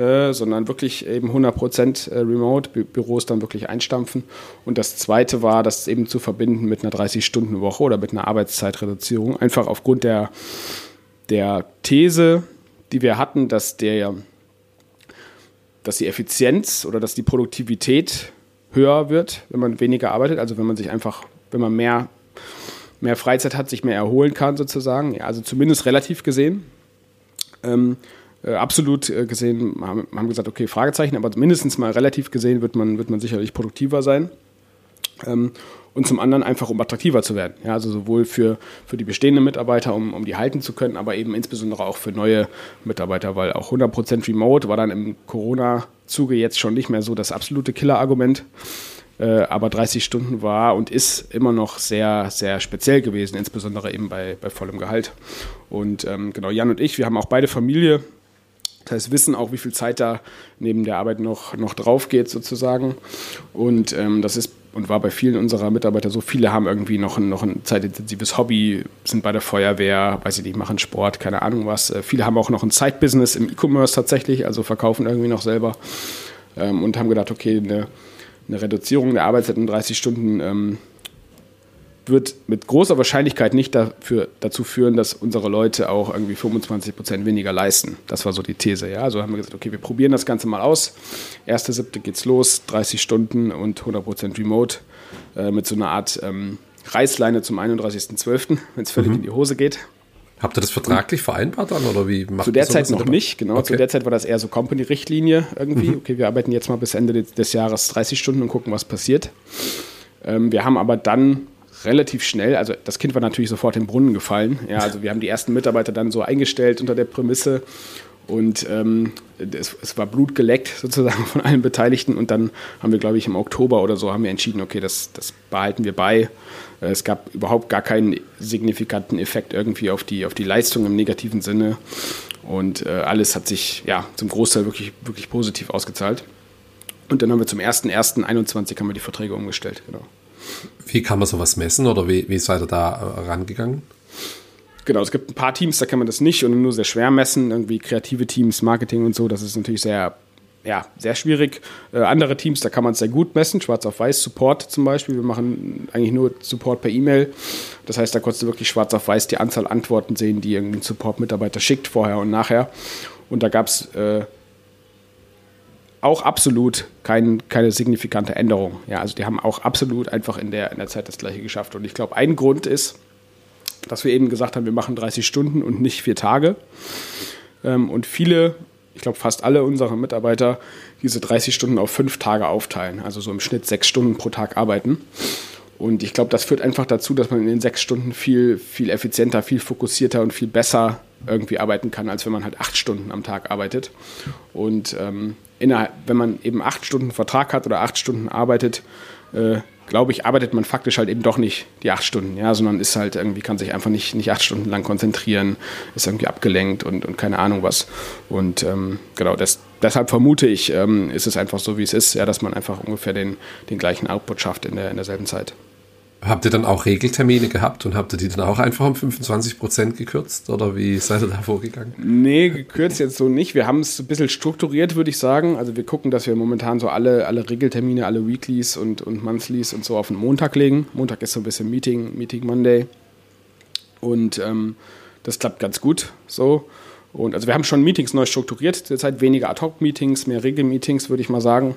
äh, sondern wirklich eben 100% äh, remote, Bü Büros dann wirklich einstampfen. Und das zweite war, das eben zu verbinden mit einer 30-Stunden-Woche oder mit einer Arbeitszeitreduzierung. Einfach aufgrund der, der These, die wir hatten, dass der dass die Effizienz oder dass die Produktivität höher wird, wenn man weniger arbeitet. Also wenn man sich einfach, wenn man mehr, mehr Freizeit hat, sich mehr erholen kann sozusagen. Ja, also zumindest relativ gesehen. Ähm, äh, absolut äh, gesehen haben, haben gesagt, okay, Fragezeichen, aber mindestens mal relativ gesehen wird man, wird man sicherlich produktiver sein. Ähm, und zum anderen einfach, um attraktiver zu werden. Ja, also sowohl für, für die bestehenden Mitarbeiter, um, um die halten zu können, aber eben insbesondere auch für neue Mitarbeiter, weil auch 100% Remote war dann im Corona-Zuge jetzt schon nicht mehr so das absolute Killer-Argument. Äh, aber 30 Stunden war und ist immer noch sehr, sehr speziell gewesen, insbesondere eben bei, bei vollem Gehalt. Und ähm, genau, Jan und ich, wir haben auch beide Familie, das heißt, wissen auch, wie viel Zeit da neben der Arbeit noch, noch drauf geht, sozusagen. Und ähm, das ist und war bei vielen unserer Mitarbeiter so, viele haben irgendwie noch ein, noch ein zeitintensives Hobby, sind bei der Feuerwehr, weiß ich nicht, machen Sport, keine Ahnung was. Äh, viele haben auch noch ein Side-Business im E-Commerce tatsächlich, also verkaufen irgendwie noch selber ähm, und haben gedacht, okay, eine, eine Reduzierung der Arbeitszeit um 30 Stunden ähm, wird mit großer Wahrscheinlichkeit nicht dafür, dazu führen, dass unsere Leute auch irgendwie 25 Prozent weniger leisten. Das war so die These. Ja? Also haben wir gesagt, okay, wir probieren das Ganze mal aus. Erste, siebte geht's los, 30 Stunden und 100 Prozent Remote äh, mit so einer Art ähm, Reißleine zum 31.12., wenn es völlig mhm. in die Hose geht. Habt ihr das vertraglich vereinbart dann oder wie macht Zu der Zeit noch nicht, genau. Okay. Zu der Zeit war das eher so Company-Richtlinie irgendwie. Mhm. Okay, wir arbeiten jetzt mal bis Ende des Jahres 30 Stunden und gucken, was passiert. Ähm, wir haben aber dann relativ schnell, also das Kind war natürlich sofort im Brunnen gefallen. Ja, also wir haben die ersten Mitarbeiter dann so eingestellt unter der Prämisse und ähm, es, es, war Blut geleckt sozusagen von allen Beteiligten und dann haben wir, glaube ich, im Oktober oder so haben wir entschieden, okay, das, das behalten wir bei. Äh, es gab überhaupt gar keinen signifikanten Effekt irgendwie auf die, auf die Leistung im negativen Sinne und äh, alles hat sich ja zum Großteil wirklich, wirklich positiv ausgezahlt. Und dann haben wir zum 1.1.21 haben wir die Verträge umgestellt, genau. Wie kann man sowas messen oder wie, wie seid ihr da äh, rangegangen? Genau, es gibt ein paar Teams, da kann man das nicht und nur sehr schwer messen. Irgendwie kreative Teams, Marketing und so, das ist natürlich sehr, ja, sehr schwierig. Äh, andere Teams, da kann man es sehr gut messen, schwarz auf weiß, Support zum Beispiel. Wir machen eigentlich nur Support per E-Mail. Das heißt, da konntest du wirklich schwarz auf weiß die Anzahl Antworten sehen, die irgendwie ein Support-Mitarbeiter schickt, vorher und nachher. Und da gab es äh, auch absolut kein, keine signifikante Änderung. Ja, also die haben auch absolut einfach in der, in der Zeit das gleiche geschafft. Und ich glaube, ein Grund ist, dass wir eben gesagt haben, wir machen 30 Stunden und nicht vier Tage. Ähm, und viele, ich glaube fast alle unserer Mitarbeiter, diese 30 Stunden auf fünf Tage aufteilen. Also so im Schnitt sechs Stunden pro Tag arbeiten. Und ich glaube, das führt einfach dazu, dass man in den sechs Stunden viel, viel effizienter, viel fokussierter und viel besser irgendwie arbeiten kann, als wenn man halt acht Stunden am Tag arbeitet. Und ähm, innerhalb, wenn man eben acht Stunden Vertrag hat oder acht Stunden arbeitet, äh, glaube ich, arbeitet man faktisch halt eben doch nicht die acht Stunden, ja, sondern ist halt irgendwie, kann sich einfach nicht, nicht acht Stunden lang konzentrieren, ist irgendwie abgelenkt und, und keine Ahnung was. Und ähm, genau, das, deshalb vermute ich, ähm, ist es einfach so, wie es ist, ja, dass man einfach ungefähr den, den gleichen Output schafft in, der, in derselben Zeit. Habt ihr dann auch Regeltermine gehabt und habt ihr die dann auch einfach um 25 Prozent gekürzt oder wie seid ihr da vorgegangen? Nee, gekürzt jetzt so nicht. Wir haben es ein bisschen strukturiert, würde ich sagen. Also wir gucken, dass wir momentan so alle, alle Regeltermine, alle Weeklies und, und Monthlies und so auf den Montag legen. Montag ist so ein bisschen Meeting, Meeting Monday. Und ähm, das klappt ganz gut so. Und also wir haben schon Meetings neu strukturiert, derzeit weniger Ad-Hoc-Meetings, mehr Regelmeetings, würde ich mal sagen.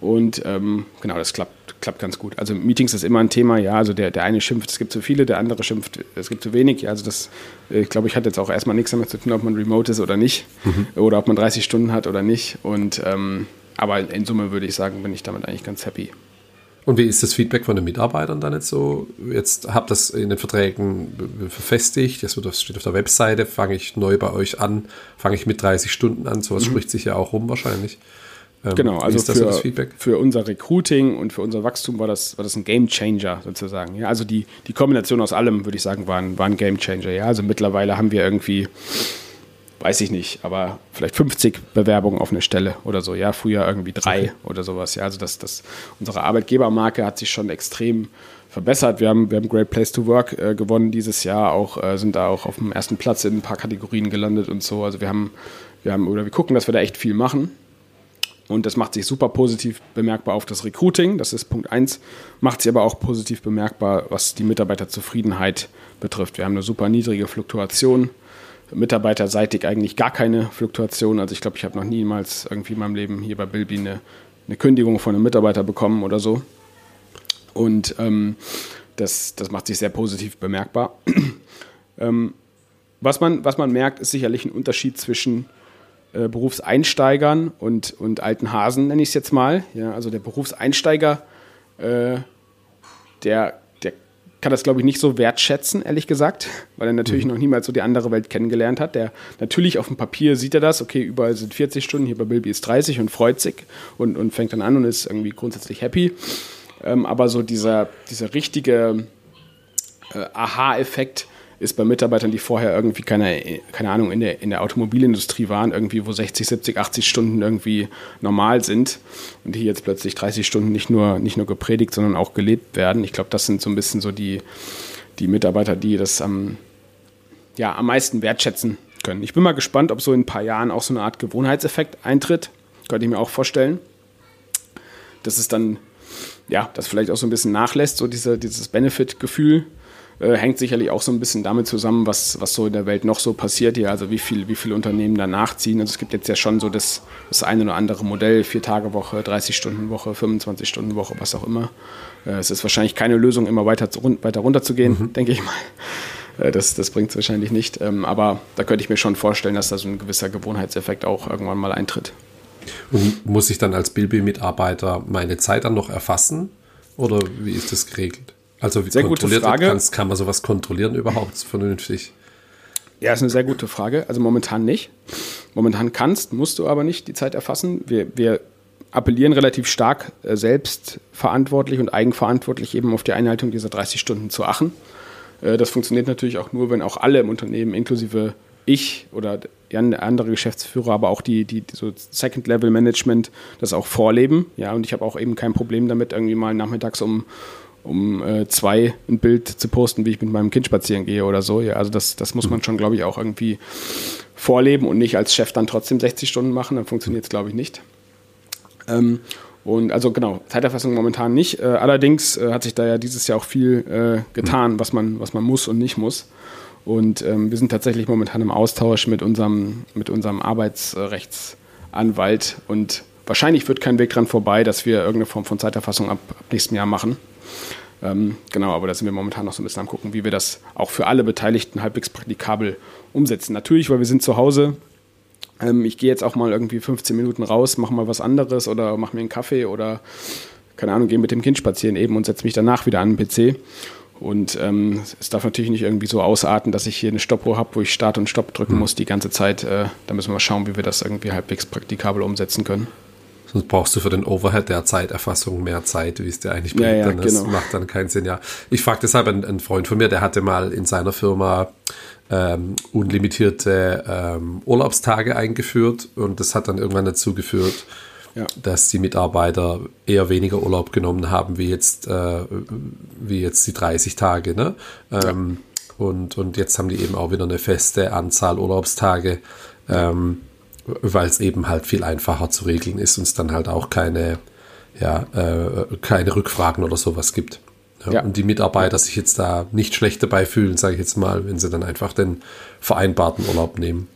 Und ähm, genau, das klappt, klappt ganz gut. Also Meetings ist immer ein Thema, ja. Also der, der eine schimpft, es gibt zu viele, der andere schimpft, es gibt zu wenig. Ja, also das, äh, ich glaube, ich hat jetzt auch erstmal nichts damit zu tun, ob man remote ist oder nicht. Mhm. Oder ob man 30 Stunden hat oder nicht. Und ähm, aber in Summe würde ich sagen, bin ich damit eigentlich ganz happy. Und wie ist das Feedback von den Mitarbeitern dann jetzt so? Jetzt habt das in den Verträgen verfestigt, das steht auf der Webseite, fange ich neu bei euch an, fange ich mit 30 Stunden an, sowas mhm. spricht sich ja auch rum wahrscheinlich. Ähm, genau, also für, für, unser Recruiting und für unser Wachstum war das, war das ein Game Changer sozusagen. Ja, also die, die Kombination aus allem, würde ich sagen, war ein, war ein Game Changer. Ja, also mittlerweile haben wir irgendwie weiß ich nicht, aber vielleicht 50 Bewerbungen auf eine Stelle oder so. Ja, früher irgendwie drei okay. oder sowas. Ja, also das, das, unsere Arbeitgebermarke hat sich schon extrem verbessert. Wir haben, wir haben Great Place to Work äh, gewonnen dieses Jahr, auch äh, sind da auch auf dem ersten Platz in ein paar Kategorien gelandet und so. Also wir haben, wir haben oder wir gucken, dass wir da echt viel machen. Und das macht sich super positiv bemerkbar auf das Recruiting. Das ist Punkt 1. Macht sich aber auch positiv bemerkbar, was die Mitarbeiterzufriedenheit betrifft. Wir haben eine super niedrige Fluktuation mitarbeiterseitig eigentlich gar keine Fluktuation. Also ich glaube, ich habe noch niemals irgendwie in meinem Leben hier bei Bilby eine, eine Kündigung von einem Mitarbeiter bekommen oder so. Und ähm, das, das macht sich sehr positiv bemerkbar. ähm, was, man, was man merkt, ist sicherlich ein Unterschied zwischen äh, Berufseinsteigern und, und alten Hasen, nenne ich es jetzt mal. Ja, also der Berufseinsteiger, äh, der kann das, glaube ich, nicht so wertschätzen, ehrlich gesagt, weil er natürlich mhm. noch niemals so die andere Welt kennengelernt hat. Der natürlich auf dem Papier sieht er das, okay, überall sind 40 Stunden, hier bei Bilby ist 30 und freut sich und, und fängt dann an und ist irgendwie grundsätzlich happy. Ähm, aber so dieser, dieser richtige äh, Aha-Effekt, ist bei Mitarbeitern, die vorher irgendwie keine, keine Ahnung, in der, in der Automobilindustrie waren, irgendwie, wo 60, 70, 80 Stunden irgendwie normal sind und die jetzt plötzlich 30 Stunden nicht nur, nicht nur gepredigt, sondern auch gelebt werden. Ich glaube, das sind so ein bisschen so die, die Mitarbeiter, die das am, ja, am meisten wertschätzen können. Ich bin mal gespannt, ob so in ein paar Jahren auch so eine Art Gewohnheitseffekt eintritt. Könnte ich mir auch vorstellen. Dass es dann, ja, das vielleicht auch so ein bisschen nachlässt, so diese, dieses Benefit-Gefühl äh, hängt sicherlich auch so ein bisschen damit zusammen, was, was so in der Welt noch so passiert hier, also wie, viel, wie viele Unternehmen da nachziehen. Also es gibt jetzt ja schon so das, das eine oder andere Modell, Vier-Tage-Woche, 30-Stunden-Woche, 25-Stunden-Woche, was auch immer. Äh, es ist wahrscheinlich keine Lösung, immer weiter, zu, weiter runterzugehen, mhm. denke ich mal. Äh, das, das bringt es wahrscheinlich nicht. Ähm, aber da könnte ich mir schon vorstellen, dass da so ein gewisser Gewohnheitseffekt auch irgendwann mal eintritt. Und muss ich dann als Bilby-Mitarbeiter meine Zeit dann noch erfassen? Oder wie ist das geregelt? Also wie sehr gute Frage. Kannst, kann man sowas kontrollieren überhaupt vernünftig? Ja, ist eine sehr gute Frage. Also momentan nicht. Momentan kannst, musst du aber nicht die Zeit erfassen. Wir, wir appellieren relativ stark äh, selbstverantwortlich und eigenverantwortlich eben auf die Einhaltung dieser 30 Stunden zu achten. Äh, das funktioniert natürlich auch nur, wenn auch alle im Unternehmen, inklusive ich oder andere Geschäftsführer, aber auch die, die, die so Second-Level-Management das auch vorleben. Ja, und ich habe auch eben kein Problem damit, irgendwie mal nachmittags um, um äh, zwei ein Bild zu posten, wie ich mit meinem Kind spazieren gehe oder so. Ja, also das, das muss man schon, glaube ich, auch irgendwie vorleben und nicht als Chef dann trotzdem 60 Stunden machen. Dann funktioniert es, glaube ich, nicht. Ähm, und also genau, Zeiterfassung momentan nicht. Äh, allerdings äh, hat sich da ja dieses Jahr auch viel äh, getan, was man, was man muss und nicht muss. Und ähm, wir sind tatsächlich momentan im Austausch mit unserem, mit unserem Arbeitsrechtsanwalt und wahrscheinlich wird kein Weg dran vorbei, dass wir irgendeine Form von Zeiterfassung ab, ab nächstem Jahr machen. Ähm, genau, aber da sind wir momentan noch so ein bisschen am gucken, wie wir das auch für alle Beteiligten halbwegs praktikabel umsetzen. Natürlich, weil wir sind zu Hause. Ähm, ich gehe jetzt auch mal irgendwie 15 Minuten raus, mache mal was anderes oder mache mir einen Kaffee oder keine Ahnung, gehe mit dem Kind spazieren eben und setze mich danach wieder an den PC. Und ähm, es darf natürlich nicht irgendwie so ausarten, dass ich hier eine Stoppuhr habe, wo ich Start und Stopp drücken mhm. muss die ganze Zeit. Äh, da müssen wir mal schauen, wie wir das irgendwie halbwegs praktikabel umsetzen können. Sonst brauchst du für den Overhead der Zeiterfassung mehr Zeit, wie es dir eigentlich bringt. Ja, ja, das genau. macht dann keinen Sinn, ja. Ich frage deshalb einen, einen, Freund von mir, der hatte mal in seiner Firma ähm, unlimitierte ähm, Urlaubstage eingeführt und das hat dann irgendwann dazu geführt, ja. dass die Mitarbeiter eher weniger Urlaub genommen haben, wie jetzt, äh, wie jetzt die 30 Tage. Ne? Ähm, und, und jetzt haben die eben auch wieder eine feste Anzahl Urlaubstage. Ähm, weil es eben halt viel einfacher zu regeln ist und es dann halt auch keine, ja, äh, keine Rückfragen oder sowas gibt. Ja, ja. Und die Mitarbeiter sich jetzt da nicht schlecht dabei fühlen, sage ich jetzt mal, wenn sie dann einfach den vereinbarten Urlaub nehmen.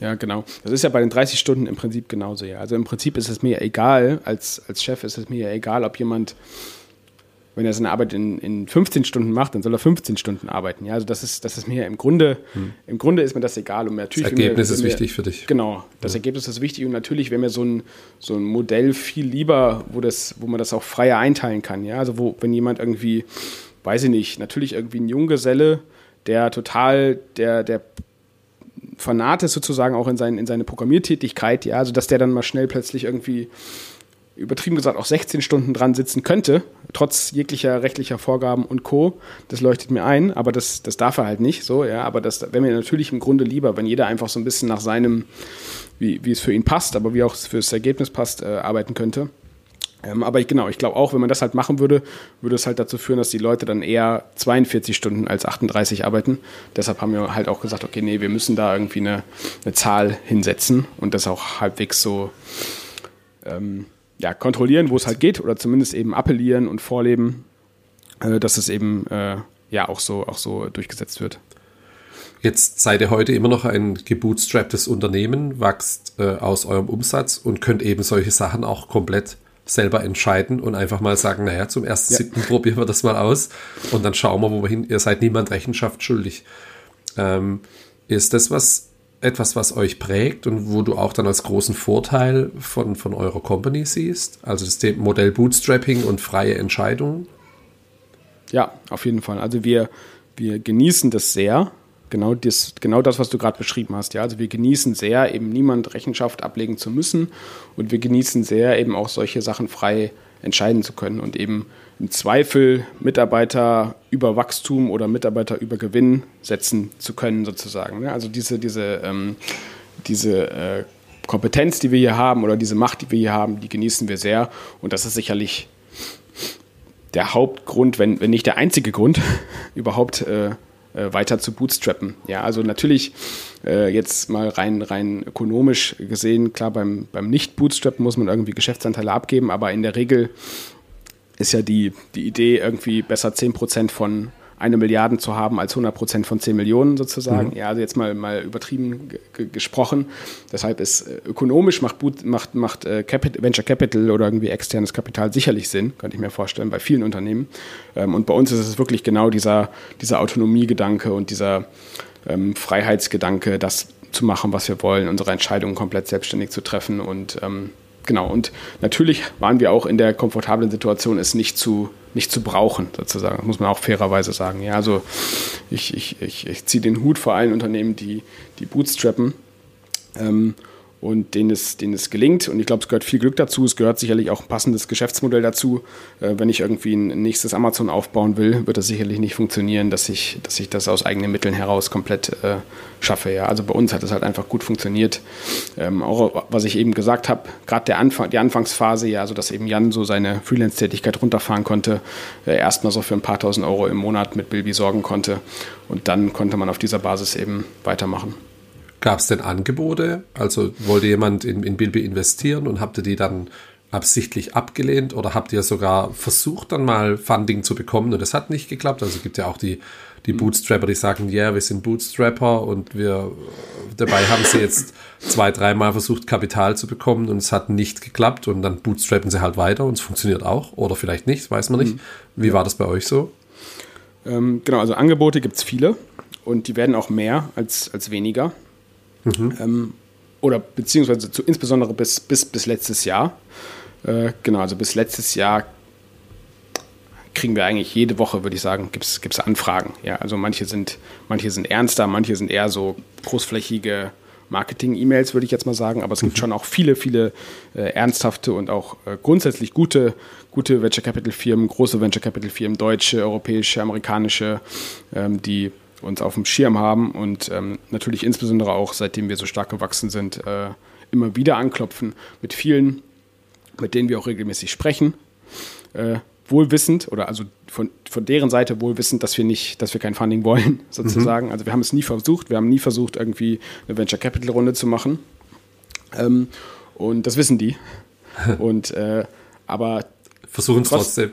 Ja, genau. Das ist ja bei den 30 Stunden im Prinzip genauso. Ja. Also im Prinzip ist es mir egal, als, als Chef ist es mir egal, ob jemand wenn er seine Arbeit in, in 15 Stunden macht, dann soll er 15 Stunden arbeiten. Ja, also das ist, das ist mir im Grunde, hm. im Grunde ist mir das egal. Und natürlich, das Ergebnis mir, ist mir, wichtig für dich. Genau, das ja. Ergebnis ist wichtig und natürlich wäre mir so ein, so ein Modell viel lieber, wo, das, wo man das auch freier einteilen kann. Ja, also wo, wenn jemand irgendwie, weiß ich nicht, natürlich irgendwie ein Junggeselle, der total, der, der Fanat ist sozusagen auch in, sein, in seine Programmiertätigkeit, ja, also dass der dann mal schnell plötzlich irgendwie übertrieben gesagt auch 16 Stunden dran sitzen könnte, trotz jeglicher rechtlicher Vorgaben und Co. Das leuchtet mir ein, aber das, das darf er halt nicht so, ja. Aber das wäre mir natürlich im Grunde lieber, wenn jeder einfach so ein bisschen nach seinem, wie, wie es für ihn passt, aber wie auch für das Ergebnis passt, äh, arbeiten könnte. Ähm, aber ich, genau, ich glaube auch, wenn man das halt machen würde, würde es halt dazu führen, dass die Leute dann eher 42 Stunden als 38 arbeiten. Deshalb haben wir halt auch gesagt, okay, nee, wir müssen da irgendwie eine, eine Zahl hinsetzen und das auch halbwegs so ähm, ja, kontrollieren, wo es halt geht, oder zumindest eben appellieren und vorleben, äh, dass es eben äh, ja auch so, auch so durchgesetzt wird. Jetzt seid ihr heute immer noch ein gebootstrapptes Unternehmen, wächst äh, aus eurem Umsatz und könnt eben solche Sachen auch komplett selber entscheiden und einfach mal sagen, naja, zum ersten ja. siebten probieren wir das mal aus und dann schauen wir, wo wir hin. Ihr seid niemand Rechenschaft schuldig. Ähm, ist das was, etwas, was euch prägt und wo du auch dann als großen Vorteil von, von eurer Company siehst? Also das Modell Bootstrapping und freie Entscheidungen? Ja, auf jeden Fall. Also wir, wir genießen das sehr. Genau das, genau das, was du gerade beschrieben hast. Ja, also wir genießen sehr, eben niemand Rechenschaft ablegen zu müssen und wir genießen sehr, eben auch solche Sachen frei entscheiden zu können und eben im Zweifel Mitarbeiter über Wachstum oder Mitarbeiter über Gewinn setzen zu können, sozusagen. Ne? Also diese, diese, ähm, diese äh, Kompetenz, die wir hier haben oder diese Macht, die wir hier haben, die genießen wir sehr. Und das ist sicherlich der Hauptgrund, wenn, wenn nicht der einzige Grund, überhaupt äh, äh, weiter zu bootstrappen. Ja, also natürlich äh, jetzt mal rein, rein ökonomisch gesehen, klar, beim, beim Nicht-Bootstrappen muss man irgendwie Geschäftsanteile abgeben, aber in der Regel ist ja die, die Idee, irgendwie besser 10% von eine Milliarde zu haben als 100% von 10 Millionen sozusagen. Mhm. Ja, also jetzt mal, mal übertrieben gesprochen. Deshalb ist äh, ökonomisch macht, macht, macht äh, Capital, Venture Capital oder irgendwie externes Kapital sicherlich Sinn, könnte ich mir vorstellen, bei vielen Unternehmen. Ähm, und bei uns ist es wirklich genau dieser, dieser Autonomiegedanke und dieser ähm, Freiheitsgedanke, das zu machen, was wir wollen, unsere Entscheidungen komplett selbstständig zu treffen und ähm, genau, und natürlich waren wir auch in der komfortablen Situation, es nicht zu, nicht zu brauchen, sozusagen. muss man auch fairerweise sagen. Ja, also ich, ich, ich, ich ziehe den Hut vor allen Unternehmen, die, die bootstrappen. Ähm, und denen es, denen es gelingt. Und ich glaube, es gehört viel Glück dazu. Es gehört sicherlich auch ein passendes Geschäftsmodell dazu. Äh, wenn ich irgendwie ein nächstes Amazon aufbauen will, wird das sicherlich nicht funktionieren, dass ich, dass ich das aus eigenen Mitteln heraus komplett äh, schaffe. Ja. Also bei uns hat es halt einfach gut funktioniert. Ähm, auch was ich eben gesagt habe, gerade Anfang, die Anfangsphase, ja, also dass eben Jan so seine Freelance-Tätigkeit runterfahren konnte, äh, erstmal so für ein paar tausend Euro im Monat mit Bilby sorgen konnte. Und dann konnte man auf dieser Basis eben weitermachen. Gab es denn Angebote? Also wollte jemand in, in Bilby investieren und habt ihr die dann absichtlich abgelehnt oder habt ihr sogar versucht, dann mal Funding zu bekommen und es hat nicht geklappt? Also es gibt ja auch die, die Bootstrapper, die sagen, ja, yeah, wir sind Bootstrapper und wir dabei haben sie jetzt zwei, dreimal versucht, Kapital zu bekommen und es hat nicht geklappt und dann bootstrappen sie halt weiter und es funktioniert auch oder vielleicht nicht, weiß man nicht. Mhm. Wie war das bei euch so? Ähm, genau, also Angebote gibt es viele und die werden auch mehr als, als weniger. Mhm. Ähm, oder beziehungsweise zu, insbesondere bis, bis, bis letztes Jahr. Äh, genau, also bis letztes Jahr kriegen wir eigentlich jede Woche, würde ich sagen, gibt es Anfragen. Ja, also manche sind, manche sind ernster, manche sind eher so großflächige Marketing-E-Mails, würde ich jetzt mal sagen. Aber es gibt mhm. schon auch viele, viele äh, ernsthafte und auch äh, grundsätzlich gute, gute Venture Capital Firmen, große Venture Capital Firmen, deutsche, europäische, amerikanische, ähm, die uns auf dem Schirm haben und ähm, natürlich insbesondere auch, seitdem wir so stark gewachsen sind, äh, immer wieder anklopfen mit vielen, mit denen wir auch regelmäßig sprechen. Äh, wohlwissend oder also von, von deren Seite wohlwissend, dass wir nicht, dass wir kein Funding wollen, sozusagen. Mhm. Also wir haben es nie versucht, wir haben nie versucht, irgendwie eine Venture Capital Runde zu machen. Ähm, und das wissen die. und äh, aber versuchen es trotzdem.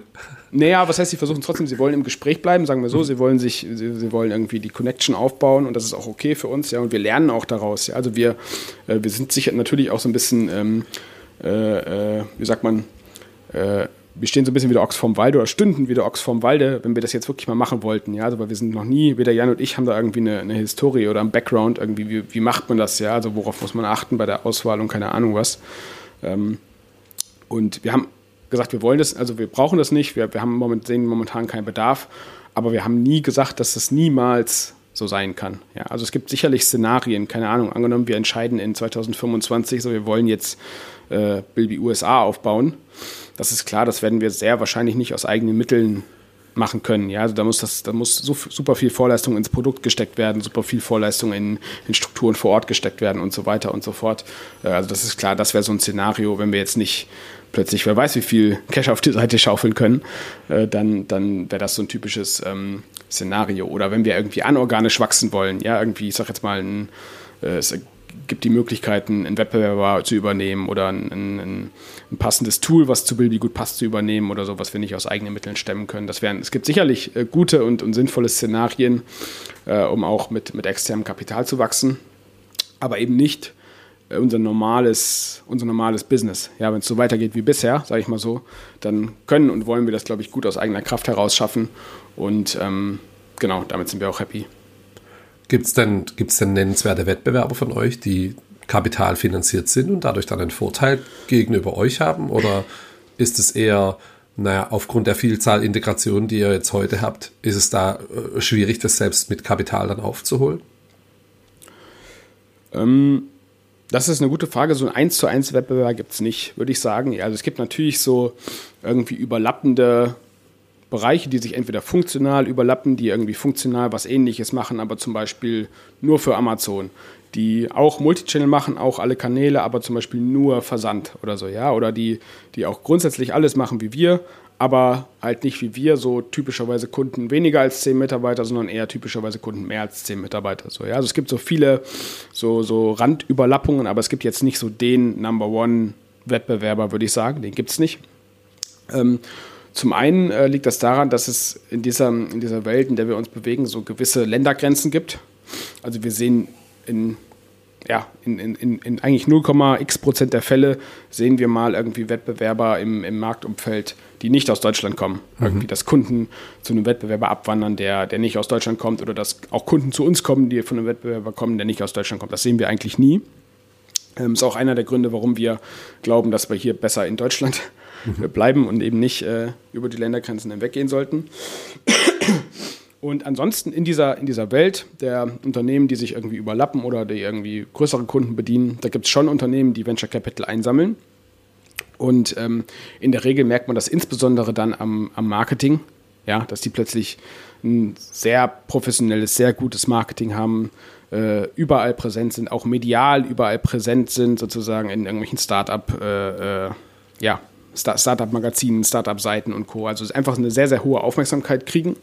Naja, was heißt, sie versuchen trotzdem, sie wollen im Gespräch bleiben, sagen wir so, mhm. sie wollen sich, sie, sie, wollen irgendwie die Connection aufbauen und das ist auch okay für uns, ja, und wir lernen auch daraus, ja. Also wir, äh, wir sind sicher natürlich auch so ein bisschen, ähm, äh, äh, wie sagt man, äh, wir stehen so ein bisschen wie der Ochs vorm Walde oder stünden wie der Ochs vorm Walde, wenn wir das jetzt wirklich mal machen wollten. Ja, also weil wir sind noch nie, weder Jan und ich haben da irgendwie eine, eine Historie oder ein Background, irgendwie, wie, wie, macht man das, ja, also worauf muss man achten bei der Auswahl und keine Ahnung was. Ähm, und wir haben gesagt, wir wollen das, also wir brauchen das nicht, wir, wir haben moment, sehen momentan keinen Bedarf, aber wir haben nie gesagt, dass das niemals so sein kann. Ja, also es gibt sicherlich Szenarien, keine Ahnung, angenommen, wir entscheiden in 2025, so wir wollen jetzt äh, Bilby USA aufbauen. Das ist klar, das werden wir sehr wahrscheinlich nicht aus eigenen Mitteln machen können. Ja, also da muss das, da muss super viel Vorleistung ins Produkt gesteckt werden, super viel Vorleistung in, in Strukturen vor Ort gesteckt werden und so weiter und so fort. Äh, also das ist klar, das wäre so ein Szenario, wenn wir jetzt nicht plötzlich, wer weiß, wie viel Cash auf die Seite schaufeln können, äh, dann, dann wäre das so ein typisches ähm, Szenario. Oder wenn wir irgendwie anorganisch wachsen wollen, ja, irgendwie, ich sag jetzt mal, ein, äh, es gibt die Möglichkeiten, einen Wettbewerber zu übernehmen oder ein, ein, ein, passendes Tool, was zu Bilby gut passt, zu übernehmen oder so, was wir nicht aus eigenen Mitteln stemmen können. Das wären, es gibt sicherlich äh, gute und, und sinnvolle Szenarien, äh, um auch mit, mit externem Kapital zu wachsen, aber eben nicht unser normales, unser normales Business. Ja, wenn es so weitergeht wie bisher, sage ich mal so, dann können und wollen wir das, glaube ich, gut aus eigener Kraft heraus schaffen und ähm, genau, damit sind wir auch happy. Gibt es denn, gibt's denn nennenswerte Wettbewerber von euch, die kapitalfinanziert sind und dadurch dann einen Vorteil gegenüber euch haben? Oder ist es eher, naja, aufgrund der Vielzahl Integrationen, die ihr jetzt heute habt, ist es da äh, schwierig, das selbst mit Kapital dann aufzuholen? Ähm, das ist eine gute Frage. So ein 1 zu 1 Wettbewerb gibt es nicht, würde ich sagen. Also es gibt natürlich so irgendwie überlappende Bereiche, die sich entweder funktional überlappen, die irgendwie funktional was ähnliches machen, aber zum Beispiel nur für Amazon, die auch Multichannel machen, auch alle Kanäle, aber zum Beispiel nur Versand oder so, ja, oder die, die auch grundsätzlich alles machen wie wir, aber halt nicht wie wir, so typischerweise Kunden weniger als zehn Mitarbeiter, sondern eher typischerweise Kunden mehr als zehn Mitarbeiter. So, ja? Also es gibt so viele so, so Randüberlappungen, aber es gibt jetzt nicht so den Number One Wettbewerber, würde ich sagen, den gibt es nicht. Ähm, zum einen äh, liegt das daran, dass es in dieser, in dieser Welt, in der wir uns bewegen, so gewisse Ländergrenzen gibt. Also wir sehen in, ja, in, in, in eigentlich 0,x Prozent der Fälle sehen wir mal irgendwie Wettbewerber im, im Marktumfeld, die nicht aus Deutschland kommen. Mhm. Irgendwie, dass Kunden zu einem Wettbewerber abwandern, der, der nicht aus Deutschland kommt, oder dass auch Kunden zu uns kommen, die von einem Wettbewerber kommen, der nicht aus Deutschland kommt. Das sehen wir eigentlich nie. Ähm, ist auch einer der Gründe, warum wir glauben, dass wir hier besser in Deutschland mhm. bleiben und eben nicht äh, über die Ländergrenzen hinweggehen sollten. Und ansonsten in dieser, in dieser Welt der Unternehmen, die sich irgendwie überlappen oder die irgendwie größere Kunden bedienen, da gibt es schon Unternehmen, die Venture Capital einsammeln. Und ähm, in der Regel merkt man das insbesondere dann am, am Marketing, ja, dass die plötzlich ein sehr professionelles, sehr gutes Marketing haben, äh, überall präsent sind, auch medial überall präsent sind, sozusagen in irgendwelchen Start-up, äh, äh, ja, Startup-Magazinen, Startup-Seiten und Co. Also einfach eine sehr, sehr hohe Aufmerksamkeit kriegen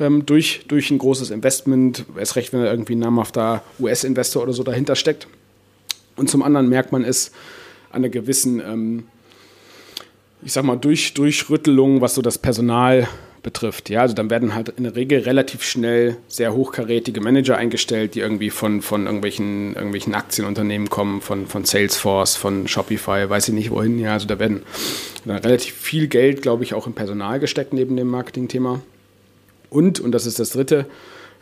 ähm, durch, durch ein großes Investment, erst recht, wenn da irgendwie ein namhafter US-Investor oder so dahinter steckt. Und zum anderen merkt man es an einer gewissen, ähm, ich sag mal, durch, Durchrüttelung, was so das Personal betrifft. Ja, also dann werden halt in der Regel relativ schnell sehr hochkarätige Manager eingestellt, die irgendwie von, von irgendwelchen, irgendwelchen Aktienunternehmen kommen, von, von Salesforce, von Shopify, weiß ich nicht wohin. Ja, also da werden relativ viel Geld, glaube ich, auch im Personal gesteckt neben dem Marketingthema. Und, und das ist das Dritte,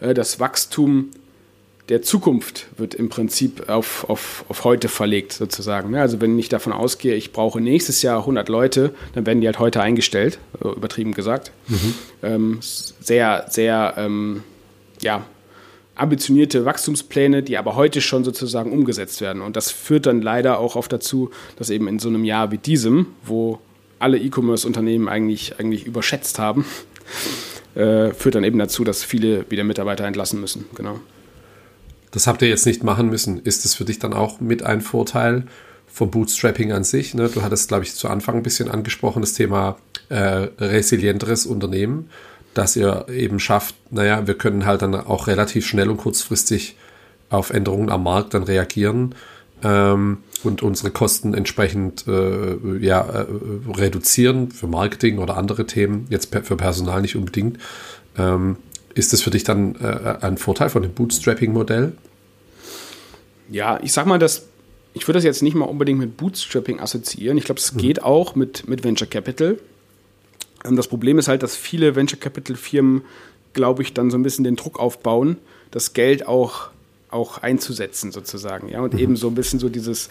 äh, das Wachstum der Zukunft wird im Prinzip auf, auf, auf heute verlegt, sozusagen. Also wenn ich davon ausgehe, ich brauche nächstes Jahr 100 Leute, dann werden die halt heute eingestellt, übertrieben gesagt. Mhm. Ähm, sehr, sehr, ähm, ja, ambitionierte Wachstumspläne, die aber heute schon sozusagen umgesetzt werden. Und das führt dann leider auch oft dazu, dass eben in so einem Jahr wie diesem, wo alle E-Commerce-Unternehmen eigentlich, eigentlich überschätzt haben, äh, führt dann eben dazu, dass viele wieder Mitarbeiter entlassen müssen. Genau. Das habt ihr jetzt nicht machen müssen. Ist das für dich dann auch mit ein Vorteil vom Bootstrapping an sich? Ne? Du hattest, glaube ich, zu Anfang ein bisschen angesprochen, das Thema äh, resilienteres Unternehmen, dass ihr eben schafft, naja, wir können halt dann auch relativ schnell und kurzfristig auf Änderungen am Markt dann reagieren ähm, und unsere Kosten entsprechend äh, ja, äh, reduzieren für Marketing oder andere Themen, jetzt für Personal nicht unbedingt. Ähm, ist das für dich dann äh, ein Vorteil von dem Bootstrapping-Modell? Ja, ich sag mal, dass ich würde das jetzt nicht mal unbedingt mit Bootstrapping assoziieren. Ich glaube, es mhm. geht auch mit, mit Venture Capital. Ähm, das Problem ist halt, dass viele Venture Capital Firmen, glaube ich, dann so ein bisschen den Druck aufbauen, das Geld auch, auch einzusetzen sozusagen. Ja, und mhm. eben so ein bisschen so dieses,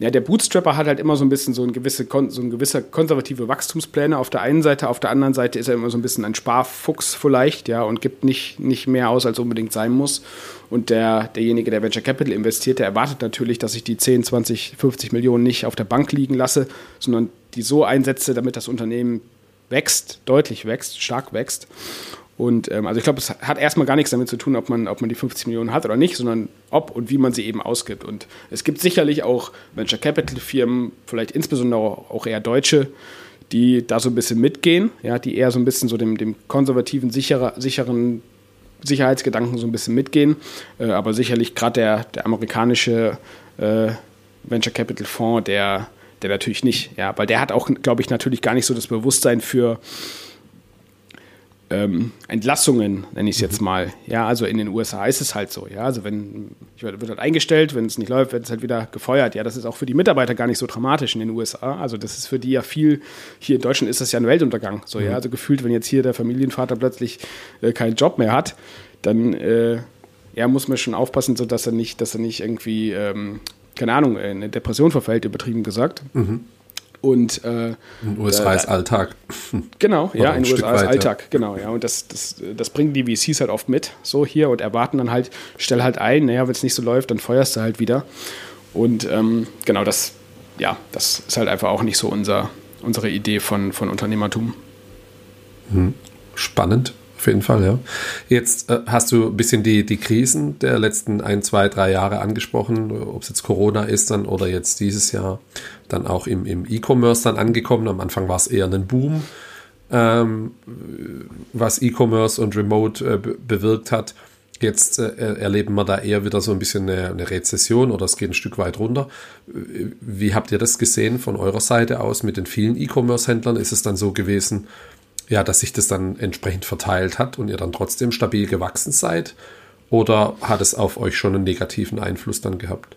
ja, der Bootstrapper hat halt immer so ein bisschen so ein gewisse, so ein gewisser konservative Wachstumspläne auf der einen Seite, auf der anderen Seite ist er immer so ein bisschen ein Sparfuchs vielleicht, ja, und gibt nicht, nicht mehr aus, als unbedingt sein muss. Und der, derjenige, der Venture Capital investiert, der erwartet natürlich, dass ich die 10, 20, 50 Millionen nicht auf der Bank liegen lasse, sondern die so einsetze, damit das Unternehmen wächst, deutlich wächst, stark wächst. Und ähm, also ich glaube, es hat erstmal gar nichts damit zu tun, ob man, ob man die 50 Millionen hat oder nicht, sondern ob und wie man sie eben ausgibt. Und es gibt sicherlich auch Venture Capital Firmen, vielleicht insbesondere auch eher deutsche, die da so ein bisschen mitgehen, ja, die eher so ein bisschen so dem, dem konservativen, sicherer, sicheren Sicherheitsgedanken so ein bisschen mitgehen. Äh, aber sicherlich gerade der, der amerikanische äh, Venture Capital Fonds, der, der natürlich nicht, ja, weil der hat auch, glaube ich, natürlich gar nicht so das Bewusstsein für ähm, Entlassungen, nenne ich es jetzt mhm. mal. Ja, also in den USA ist es halt so. Ja, also wenn wird halt eingestellt, wenn es nicht läuft, wird es halt wieder gefeuert. Ja, das ist auch für die Mitarbeiter gar nicht so dramatisch in den USA. Also das ist für die ja viel. Hier in Deutschland ist das ja ein Weltuntergang. So ja, mhm. also gefühlt, wenn jetzt hier der Familienvater plötzlich äh, keinen Job mehr hat, dann äh, ja, muss man schon aufpassen, so dass er nicht, dass er nicht irgendwie ähm, keine Ahnung, in eine Depression verfällt, übertrieben gesagt. Mhm. Und äh, in USA ist Alltag. Genau, ja, in USA ist Alltag, genau, ja. Und das, das, das bringen die VCs halt oft mit, so hier und erwarten dann halt, stell halt ein, naja, wenn es nicht so läuft, dann feuerst du halt wieder. Und ähm, genau, das, ja, das ist halt einfach auch nicht so unser, unsere Idee von, von Unternehmertum. Hm. Spannend. Auf jeden Fall, ja. Jetzt äh, hast du ein bisschen die, die Krisen der letzten ein, zwei, drei Jahre angesprochen, ob es jetzt Corona ist dann oder jetzt dieses Jahr dann auch im, im E-Commerce dann angekommen. Am Anfang war es eher ein Boom, ähm, was E-Commerce und Remote äh, bewirkt hat. Jetzt äh, erleben wir da eher wieder so ein bisschen eine, eine, Rezession oder es geht ein Stück weit runter. Wie habt ihr das gesehen von eurer Seite aus mit den vielen E-Commerce-Händlern? Ist es dann so gewesen, ja, dass sich das dann entsprechend verteilt hat und ihr dann trotzdem stabil gewachsen seid? Oder hat es auf euch schon einen negativen Einfluss dann gehabt?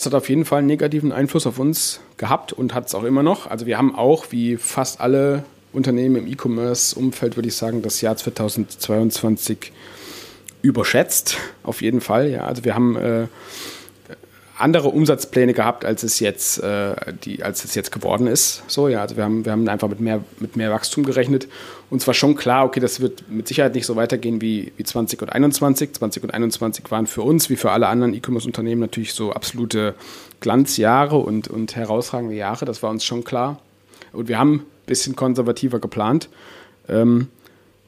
Das hat auf jeden Fall einen negativen Einfluss auf uns gehabt und hat es auch immer noch. Also wir haben auch, wie fast alle Unternehmen im E-Commerce-Umfeld, würde ich sagen, das Jahr 2022 überschätzt. Auf jeden Fall. Ja. Also wir haben äh, andere Umsatzpläne gehabt, als es jetzt, äh, die, als es jetzt geworden ist. So, ja, also wir haben, wir haben einfach mit mehr, mit mehr Wachstum gerechnet. Uns war schon klar, okay, das wird mit Sicherheit nicht so weitergehen wie, wie 20 und 21. 20 und 21 waren für uns, wie für alle anderen E-Commerce-Unternehmen, natürlich so absolute Glanzjahre und, und herausragende Jahre. Das war uns schon klar. Und wir haben ein bisschen konservativer geplant. Ähm,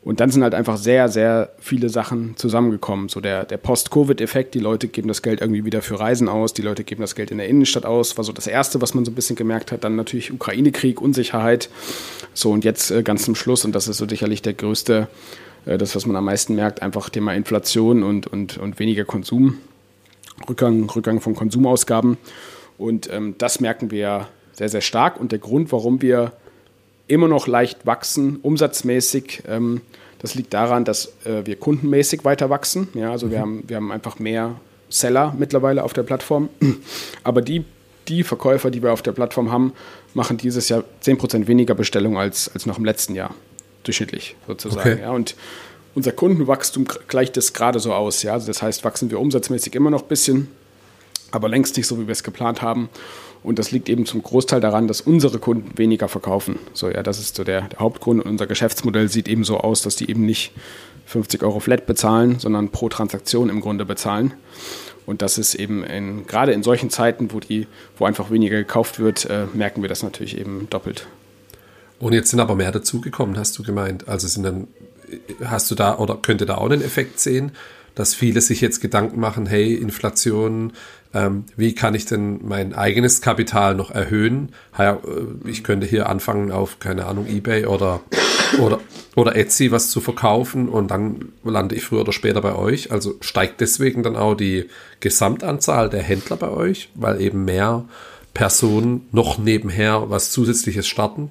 und dann sind halt einfach sehr, sehr viele Sachen zusammengekommen. So der, der Post-Covid-Effekt, die Leute geben das Geld irgendwie wieder für Reisen aus, die Leute geben das Geld in der Innenstadt aus, war so das Erste, was man so ein bisschen gemerkt hat. Dann natürlich Ukraine-Krieg, Unsicherheit. So und jetzt äh, ganz zum Schluss, und das ist so sicherlich der größte, äh, das, was man am meisten merkt, einfach Thema Inflation und, und, und weniger Konsum, Rückgang, Rückgang von Konsumausgaben. Und ähm, das merken wir sehr, sehr stark. Und der Grund, warum wir immer noch leicht wachsen, umsatzmäßig. Ähm, das liegt daran, dass äh, wir kundenmäßig weiter wachsen. Ja, also mhm. wir, haben, wir haben einfach mehr Seller mittlerweile auf der Plattform. Aber die, die Verkäufer, die wir auf der Plattform haben, machen dieses Jahr 10% weniger Bestellungen als, als noch im letzten Jahr. Durchschnittlich sozusagen. Okay. Ja, und unser Kundenwachstum gleicht das gerade so aus. Ja? Also das heißt, wachsen wir umsatzmäßig immer noch ein bisschen, aber längst nicht so, wie wir es geplant haben. Und das liegt eben zum Großteil daran, dass unsere Kunden weniger verkaufen. So, ja, das ist so der, der Hauptgrund. Und unser Geschäftsmodell sieht eben so aus, dass die eben nicht 50 Euro flat bezahlen, sondern pro Transaktion im Grunde bezahlen. Und das ist eben in, gerade in solchen Zeiten, wo, die, wo einfach weniger gekauft wird, äh, merken wir das natürlich eben doppelt. Und jetzt sind aber mehr dazugekommen, hast du gemeint. Also sind dann, hast du da oder könnte da auch einen Effekt sehen, dass viele sich jetzt Gedanken machen, hey, Inflation, ähm, wie kann ich denn mein eigenes Kapital noch erhöhen? Äh, ich könnte hier anfangen auf, keine Ahnung, Ebay oder, oder, oder Etsy was zu verkaufen und dann lande ich früher oder später bei euch. Also steigt deswegen dann auch die Gesamtanzahl der Händler bei euch, weil eben mehr Personen noch nebenher was Zusätzliches starten?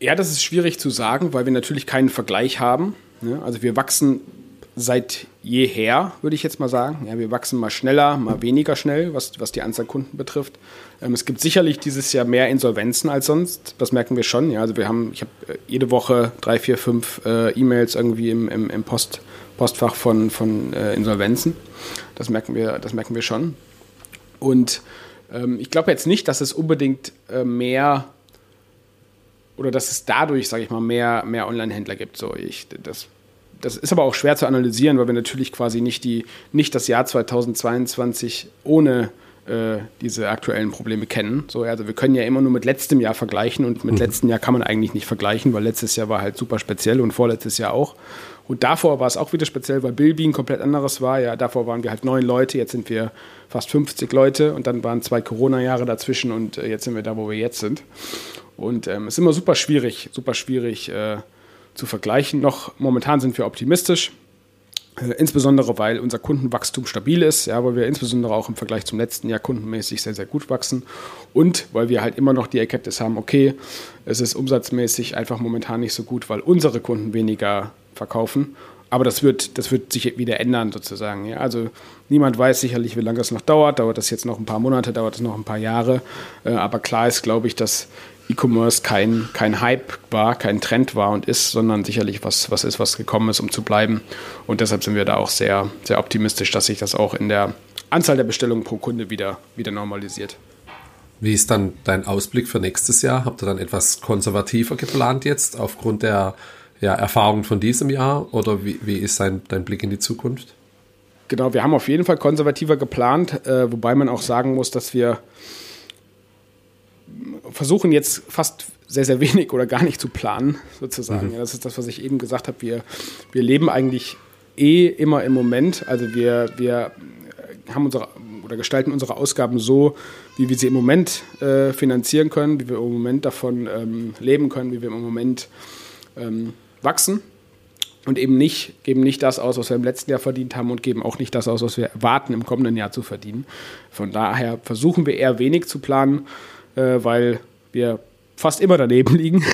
Ja, das ist schwierig zu sagen, weil wir natürlich keinen Vergleich haben. Also wir wachsen seit jeher, würde ich jetzt mal sagen. Ja, wir wachsen mal schneller, mal weniger schnell, was, was die Anzahl Kunden betrifft. Ähm, es gibt sicherlich dieses Jahr mehr Insolvenzen als sonst. Das merken wir schon. Ja, also wir haben, ich habe äh, jede Woche drei, vier, fünf äh, E-Mails irgendwie im, im, im Post, Postfach von, von äh, Insolvenzen. Das merken wir, das merken wir schon. Und ähm, ich glaube jetzt nicht, dass es unbedingt äh, mehr oder dass es dadurch, sage ich mal, mehr, mehr Online-Händler gibt. So, ich, das das ist aber auch schwer zu analysieren, weil wir natürlich quasi nicht, die, nicht das Jahr 2022 ohne äh, diese aktuellen Probleme kennen. So, also wir können ja immer nur mit letztem Jahr vergleichen und mit mhm. letztem Jahr kann man eigentlich nicht vergleichen, weil letztes Jahr war halt super speziell und vorletztes Jahr auch. Und davor war es auch wieder speziell, weil Bilby ein komplett anderes war. Ja, davor waren wir halt neun Leute, jetzt sind wir fast 50 Leute und dann waren zwei Corona-Jahre dazwischen und äh, jetzt sind wir da, wo wir jetzt sind. Und es ähm, ist immer super schwierig, super schwierig, äh, zu vergleichen. Noch momentan sind wir optimistisch, äh, insbesondere weil unser Kundenwachstum stabil ist, ja, weil wir insbesondere auch im Vergleich zum letzten Jahr kundenmäßig sehr, sehr gut wachsen und weil wir halt immer noch die Erkenntnis haben, okay, es ist umsatzmäßig einfach momentan nicht so gut, weil unsere Kunden weniger verkaufen. Aber das wird, das wird sich wieder ändern sozusagen. Ja. Also niemand weiß sicherlich, wie lange das noch dauert. Dauert das jetzt noch ein paar Monate, dauert das noch ein paar Jahre. Äh, aber klar ist, glaube ich, dass E-Commerce kein, kein Hype war, kein Trend war und ist, sondern sicherlich was, was ist, was gekommen ist, um zu bleiben. Und deshalb sind wir da auch sehr, sehr optimistisch, dass sich das auch in der Anzahl der Bestellungen pro Kunde wieder, wieder normalisiert. Wie ist dann dein Ausblick für nächstes Jahr? Habt ihr dann etwas konservativer geplant jetzt aufgrund der ja, Erfahrungen von diesem Jahr? Oder wie, wie ist dein, dein Blick in die Zukunft? Genau, wir haben auf jeden Fall konservativer geplant, äh, wobei man auch sagen muss, dass wir versuchen jetzt fast sehr, sehr wenig oder gar nicht zu planen, sozusagen. Mhm. Ja, das ist das, was ich eben gesagt habe. Wir, wir leben eigentlich eh immer im Moment. Also wir, wir haben unsere oder gestalten unsere Ausgaben so, wie wir sie im Moment äh, finanzieren können, wie wir im Moment davon ähm, leben können, wie wir im Moment ähm, wachsen und eben nicht, geben nicht das aus, was wir im letzten Jahr verdient haben und geben auch nicht das aus, was wir erwarten, im kommenden Jahr zu verdienen. Von daher versuchen wir eher wenig zu planen äh, weil wir fast immer daneben liegen.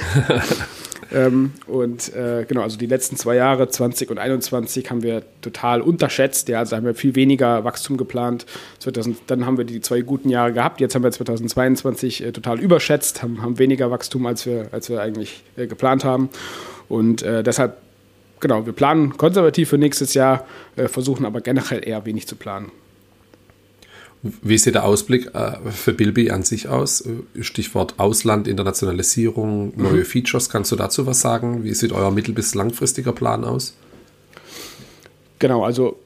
ähm, und äh, genau, also die letzten zwei Jahre, 20 und 21, haben wir total unterschätzt. Ja, also haben wir viel weniger Wachstum geplant. 2000, dann haben wir die zwei guten Jahre gehabt. Jetzt haben wir 2022 äh, total überschätzt, haben, haben weniger Wachstum, als wir, als wir eigentlich äh, geplant haben. Und äh, deshalb, genau, wir planen konservativ für nächstes Jahr, äh, versuchen aber generell eher wenig zu planen. Wie sieht der Ausblick äh, für Bilby an sich aus? Stichwort Ausland, Internationalisierung, neue mhm. Features. Kannst du dazu was sagen? Wie sieht euer mittel- bis langfristiger Plan aus? Genau, also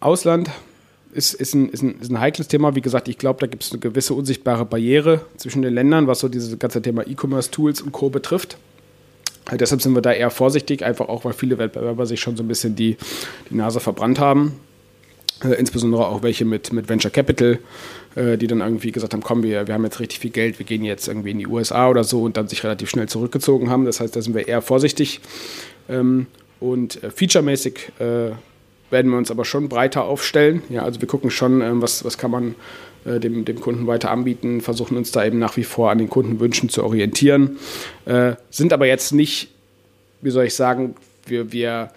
Ausland ist, ist, ein, ist, ein, ist ein heikles Thema. Wie gesagt, ich glaube, da gibt es eine gewisse unsichtbare Barriere zwischen den Ländern, was so dieses ganze Thema E-Commerce-Tools und Co. betrifft. Also deshalb sind wir da eher vorsichtig, einfach auch, weil viele Wettbewerber sich schon so ein bisschen die, die Nase verbrannt haben. Äh, insbesondere auch welche mit, mit Venture Capital, äh, die dann irgendwie gesagt haben, komm, wir, wir haben jetzt richtig viel Geld, wir gehen jetzt irgendwie in die USA oder so und dann sich relativ schnell zurückgezogen haben. Das heißt, da sind wir eher vorsichtig. Ähm, und äh, featuremäßig werden wir uns aber schon breiter aufstellen. Ja, also wir gucken schon, ähm, was, was kann man dem, dem Kunden weiter anbieten, versuchen uns da eben nach wie vor an den Kundenwünschen zu orientieren, sind aber jetzt nicht, wie soll ich sagen, wir, wir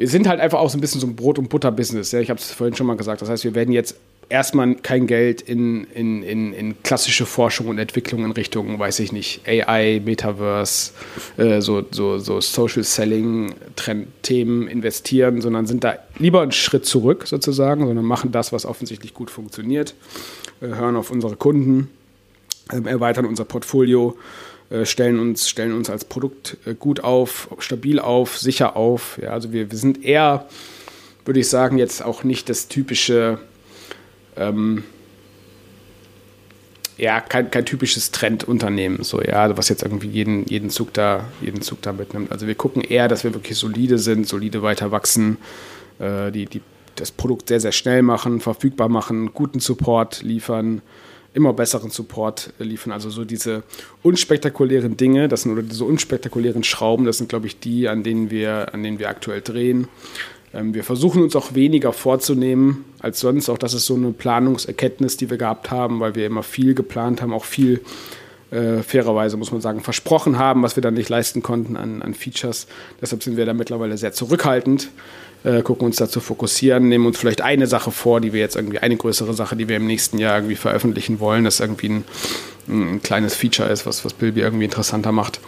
wir sind halt einfach auch so ein bisschen so ein Brot- und Butter-Business. Ja? Ich habe es vorhin schon mal gesagt. Das heißt, wir werden jetzt erstmal kein Geld in, in, in, in klassische Forschung und Entwicklung in Richtung, weiß ich nicht, AI, Metaverse, äh, so, so, so Social Selling-Themen investieren, sondern sind da lieber einen Schritt zurück sozusagen, sondern machen das, was offensichtlich gut funktioniert, äh, hören auf unsere Kunden, äh, erweitern unser Portfolio stellen, uns, stellen uns als Produkt äh, gut auf, stabil auf, sicher auf. Ja, also wir, wir sind eher, würde ich sagen, jetzt auch nicht das typische, ähm, ja, kein, kein typisches Trendunternehmen, so, ja, also was jetzt irgendwie jeden, jeden, Zug da, jeden Zug da mitnimmt. Also wir gucken eher, dass wir wirklich solide sind, solide weiter wachsen, äh, die, die das Produkt sehr, sehr schnell machen, verfügbar machen, guten Support liefern, immer besseren Support liefern. Also so diese unspektakulären Dinge, das sind oder diese unspektakulären Schrauben, das sind, glaube ich, die, an denen wir, an denen wir aktuell drehen. Ähm, wir versuchen uns auch weniger vorzunehmen als sonst. Auch das ist so eine Planungserkenntnis, die wir gehabt haben, weil wir immer viel geplant haben, auch viel äh, fairerweise muss man sagen, versprochen haben, was wir dann nicht leisten konnten an, an Features. Deshalb sind wir da mittlerweile sehr zurückhaltend, äh, gucken uns da zu fokussieren, nehmen uns vielleicht eine Sache vor, die wir jetzt irgendwie, eine größere Sache, die wir im nächsten Jahr irgendwie veröffentlichen wollen, das irgendwie ein, ein kleines Feature ist, was, was Bilby irgendwie interessanter macht.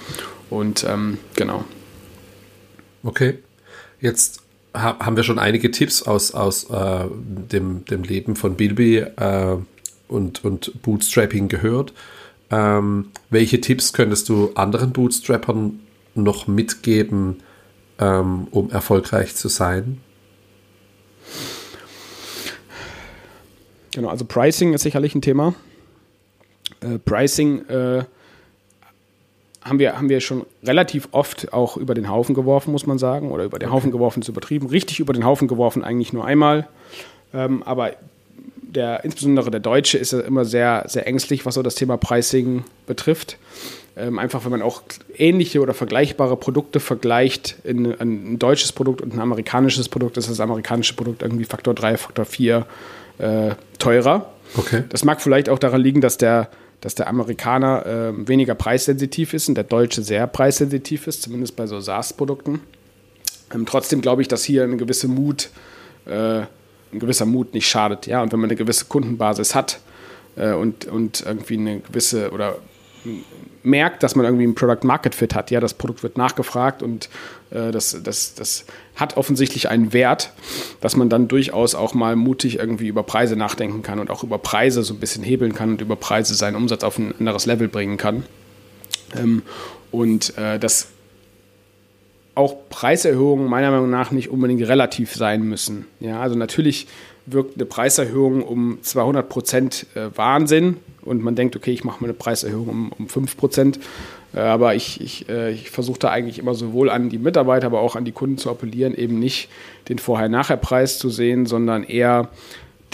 Und ähm, genau. Okay. Jetzt haben wir schon einige Tipps aus, aus äh, dem, dem Leben von Bilby äh, und, und Bootstrapping gehört. Ähm, welche Tipps könntest du anderen Bootstrappern noch mitgeben, ähm, um erfolgreich zu sein? Genau, also Pricing ist sicherlich ein Thema. Äh, Pricing äh, haben wir, haben wir schon relativ oft auch über den Haufen geworfen, muss man sagen. Oder über den. Haufen geworfen ist übertrieben. Richtig über den Haufen geworfen eigentlich nur einmal. Ähm, aber der, insbesondere der Deutsche ist ja immer sehr, sehr ängstlich, was so das Thema Pricing betrifft. Ähm, einfach, wenn man auch ähnliche oder vergleichbare Produkte vergleicht, in, ein deutsches Produkt und ein amerikanisches Produkt, ist das amerikanische Produkt irgendwie Faktor 3, Faktor 4 äh, teurer. Okay. Das mag vielleicht auch daran liegen, dass der, dass der Amerikaner äh, weniger preissensitiv ist und der Deutsche sehr preissensitiv ist, zumindest bei so SaaS-Produkten. Ähm, trotzdem glaube ich, dass hier eine gewisse Mut äh, ein gewisser Mut nicht schadet. Ja? Und wenn man eine gewisse Kundenbasis hat äh, und, und irgendwie eine gewisse oder merkt, dass man irgendwie ein Product Market Fit hat, ja, das Produkt wird nachgefragt und äh, das, das, das hat offensichtlich einen Wert, dass man dann durchaus auch mal mutig irgendwie über Preise nachdenken kann und auch über Preise so ein bisschen hebeln kann und über Preise seinen Umsatz auf ein anderes Level bringen kann. Ähm, und äh, das auch Preiserhöhungen meiner Meinung nach nicht unbedingt relativ sein müssen. Ja, also natürlich wirkt eine Preiserhöhung um 200 Prozent äh, Wahnsinn und man denkt, okay, ich mache mal eine Preiserhöhung um, um 5 Prozent. Äh, aber ich, ich, äh, ich versuche da eigentlich immer sowohl an die Mitarbeiter, aber auch an die Kunden zu appellieren, eben nicht den Vorher-Nachher-Preis zu sehen, sondern eher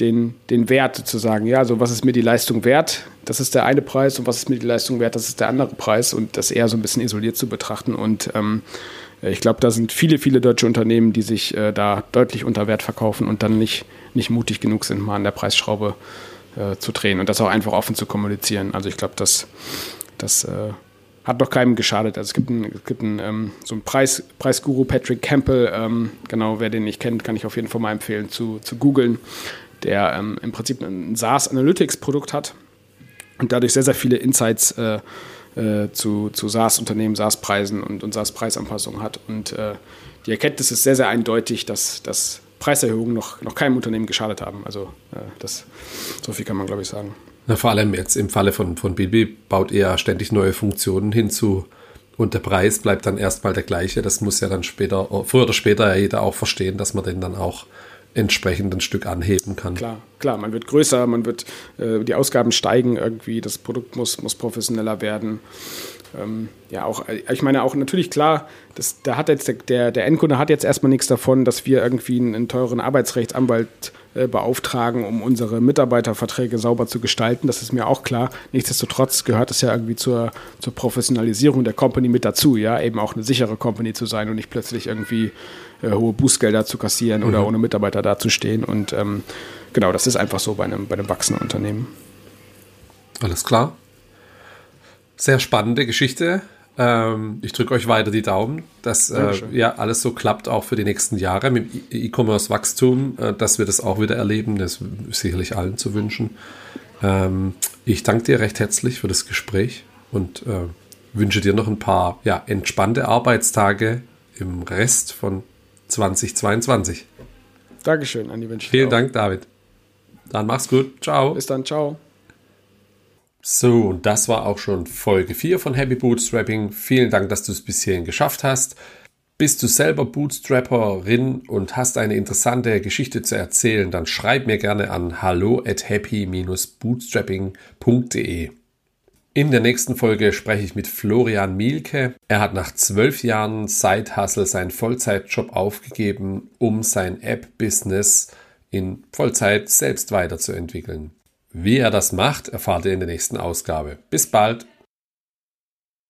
den, den Wert zu sagen, ja, also was ist mir die Leistung wert? Das ist der eine Preis und was ist mir die Leistung wert? Das ist der andere Preis und das eher so ein bisschen isoliert zu betrachten und ähm, äh, ich glaube, da sind viele, viele deutsche Unternehmen, die sich äh, da deutlich unter Wert verkaufen und dann nicht, nicht mutig genug sind, mal an der Preisschraube äh, zu drehen und das auch einfach offen zu kommunizieren. Also ich glaube, das, das äh, hat doch keinem geschadet. Also es gibt, ein, es gibt ein, ähm, so einen Preis, Preisguru, Patrick Campbell, ähm, genau, wer den nicht kennt, kann ich auf jeden Fall mal empfehlen zu, zu googeln, der ähm, im Prinzip ein SaaS Analytics Produkt hat und dadurch sehr, sehr viele Insights äh, äh, zu, zu SaaS-Unternehmen, SaaS-Preisen und, und SaaS-Preisanpassungen hat. Und äh, die Erkenntnis ist sehr, sehr eindeutig, dass, dass Preiserhöhungen noch, noch keinem Unternehmen geschadet haben. Also äh, das, so viel kann man, glaube ich, sagen. Na, vor allem jetzt im Falle von, von Bilby baut er ständig neue Funktionen hinzu und der Preis bleibt dann erstmal der gleiche. Das muss ja dann später, früher oder später ja jeder auch verstehen, dass man den dann auch entsprechend ein Stück anheben kann. Klar, klar, man wird größer, man wird, äh, die Ausgaben steigen irgendwie, das Produkt muss, muss professioneller werden. Ähm, ja, auch, äh, ich meine auch natürlich klar, das, da hat jetzt der, der Endkunde hat jetzt erstmal nichts davon, dass wir irgendwie einen, einen teuren Arbeitsrechtsanwalt äh, beauftragen, um unsere Mitarbeiterverträge sauber zu gestalten. Das ist mir auch klar. Nichtsdestotrotz gehört es ja irgendwie zur, zur Professionalisierung der Company mit dazu, ja, eben auch eine sichere Company zu sein und nicht plötzlich irgendwie äh, hohe Bußgelder zu kassieren mhm. oder ohne Mitarbeiter dazustehen. Und ähm, genau, das ist einfach so bei einem, bei einem wachsenden Unternehmen. Alles klar. Sehr spannende Geschichte. Ähm, ich drücke euch weiter die Daumen, dass äh, ja alles so klappt, auch für die nächsten Jahre mit E-Commerce-Wachstum, äh, dass wir das auch wieder erleben. Das ist sicherlich allen zu wünschen. Ähm, ich danke dir recht herzlich für das Gespräch und äh, wünsche dir noch ein paar ja, entspannte Arbeitstage im Rest von 2022. Dankeschön, Andi. Wünsche Vielen Dank, David. Dann mach's gut. Ciao. Bis dann. Ciao. So, und das war auch schon Folge 4 von Happy Bootstrapping. Vielen Dank, dass du es bis hierhin geschafft hast. Bist du selber Bootstrapperin und hast eine interessante Geschichte zu erzählen, dann schreib mir gerne an hallo at happy-bootstrapping.de. In der nächsten Folge spreche ich mit Florian Mielke. Er hat nach zwölf Jahren Side-Hustle seinen Vollzeitjob aufgegeben, um sein App-Business in Vollzeit selbst weiterzuentwickeln. Wie er das macht, erfahrt ihr in der nächsten Ausgabe. Bis bald!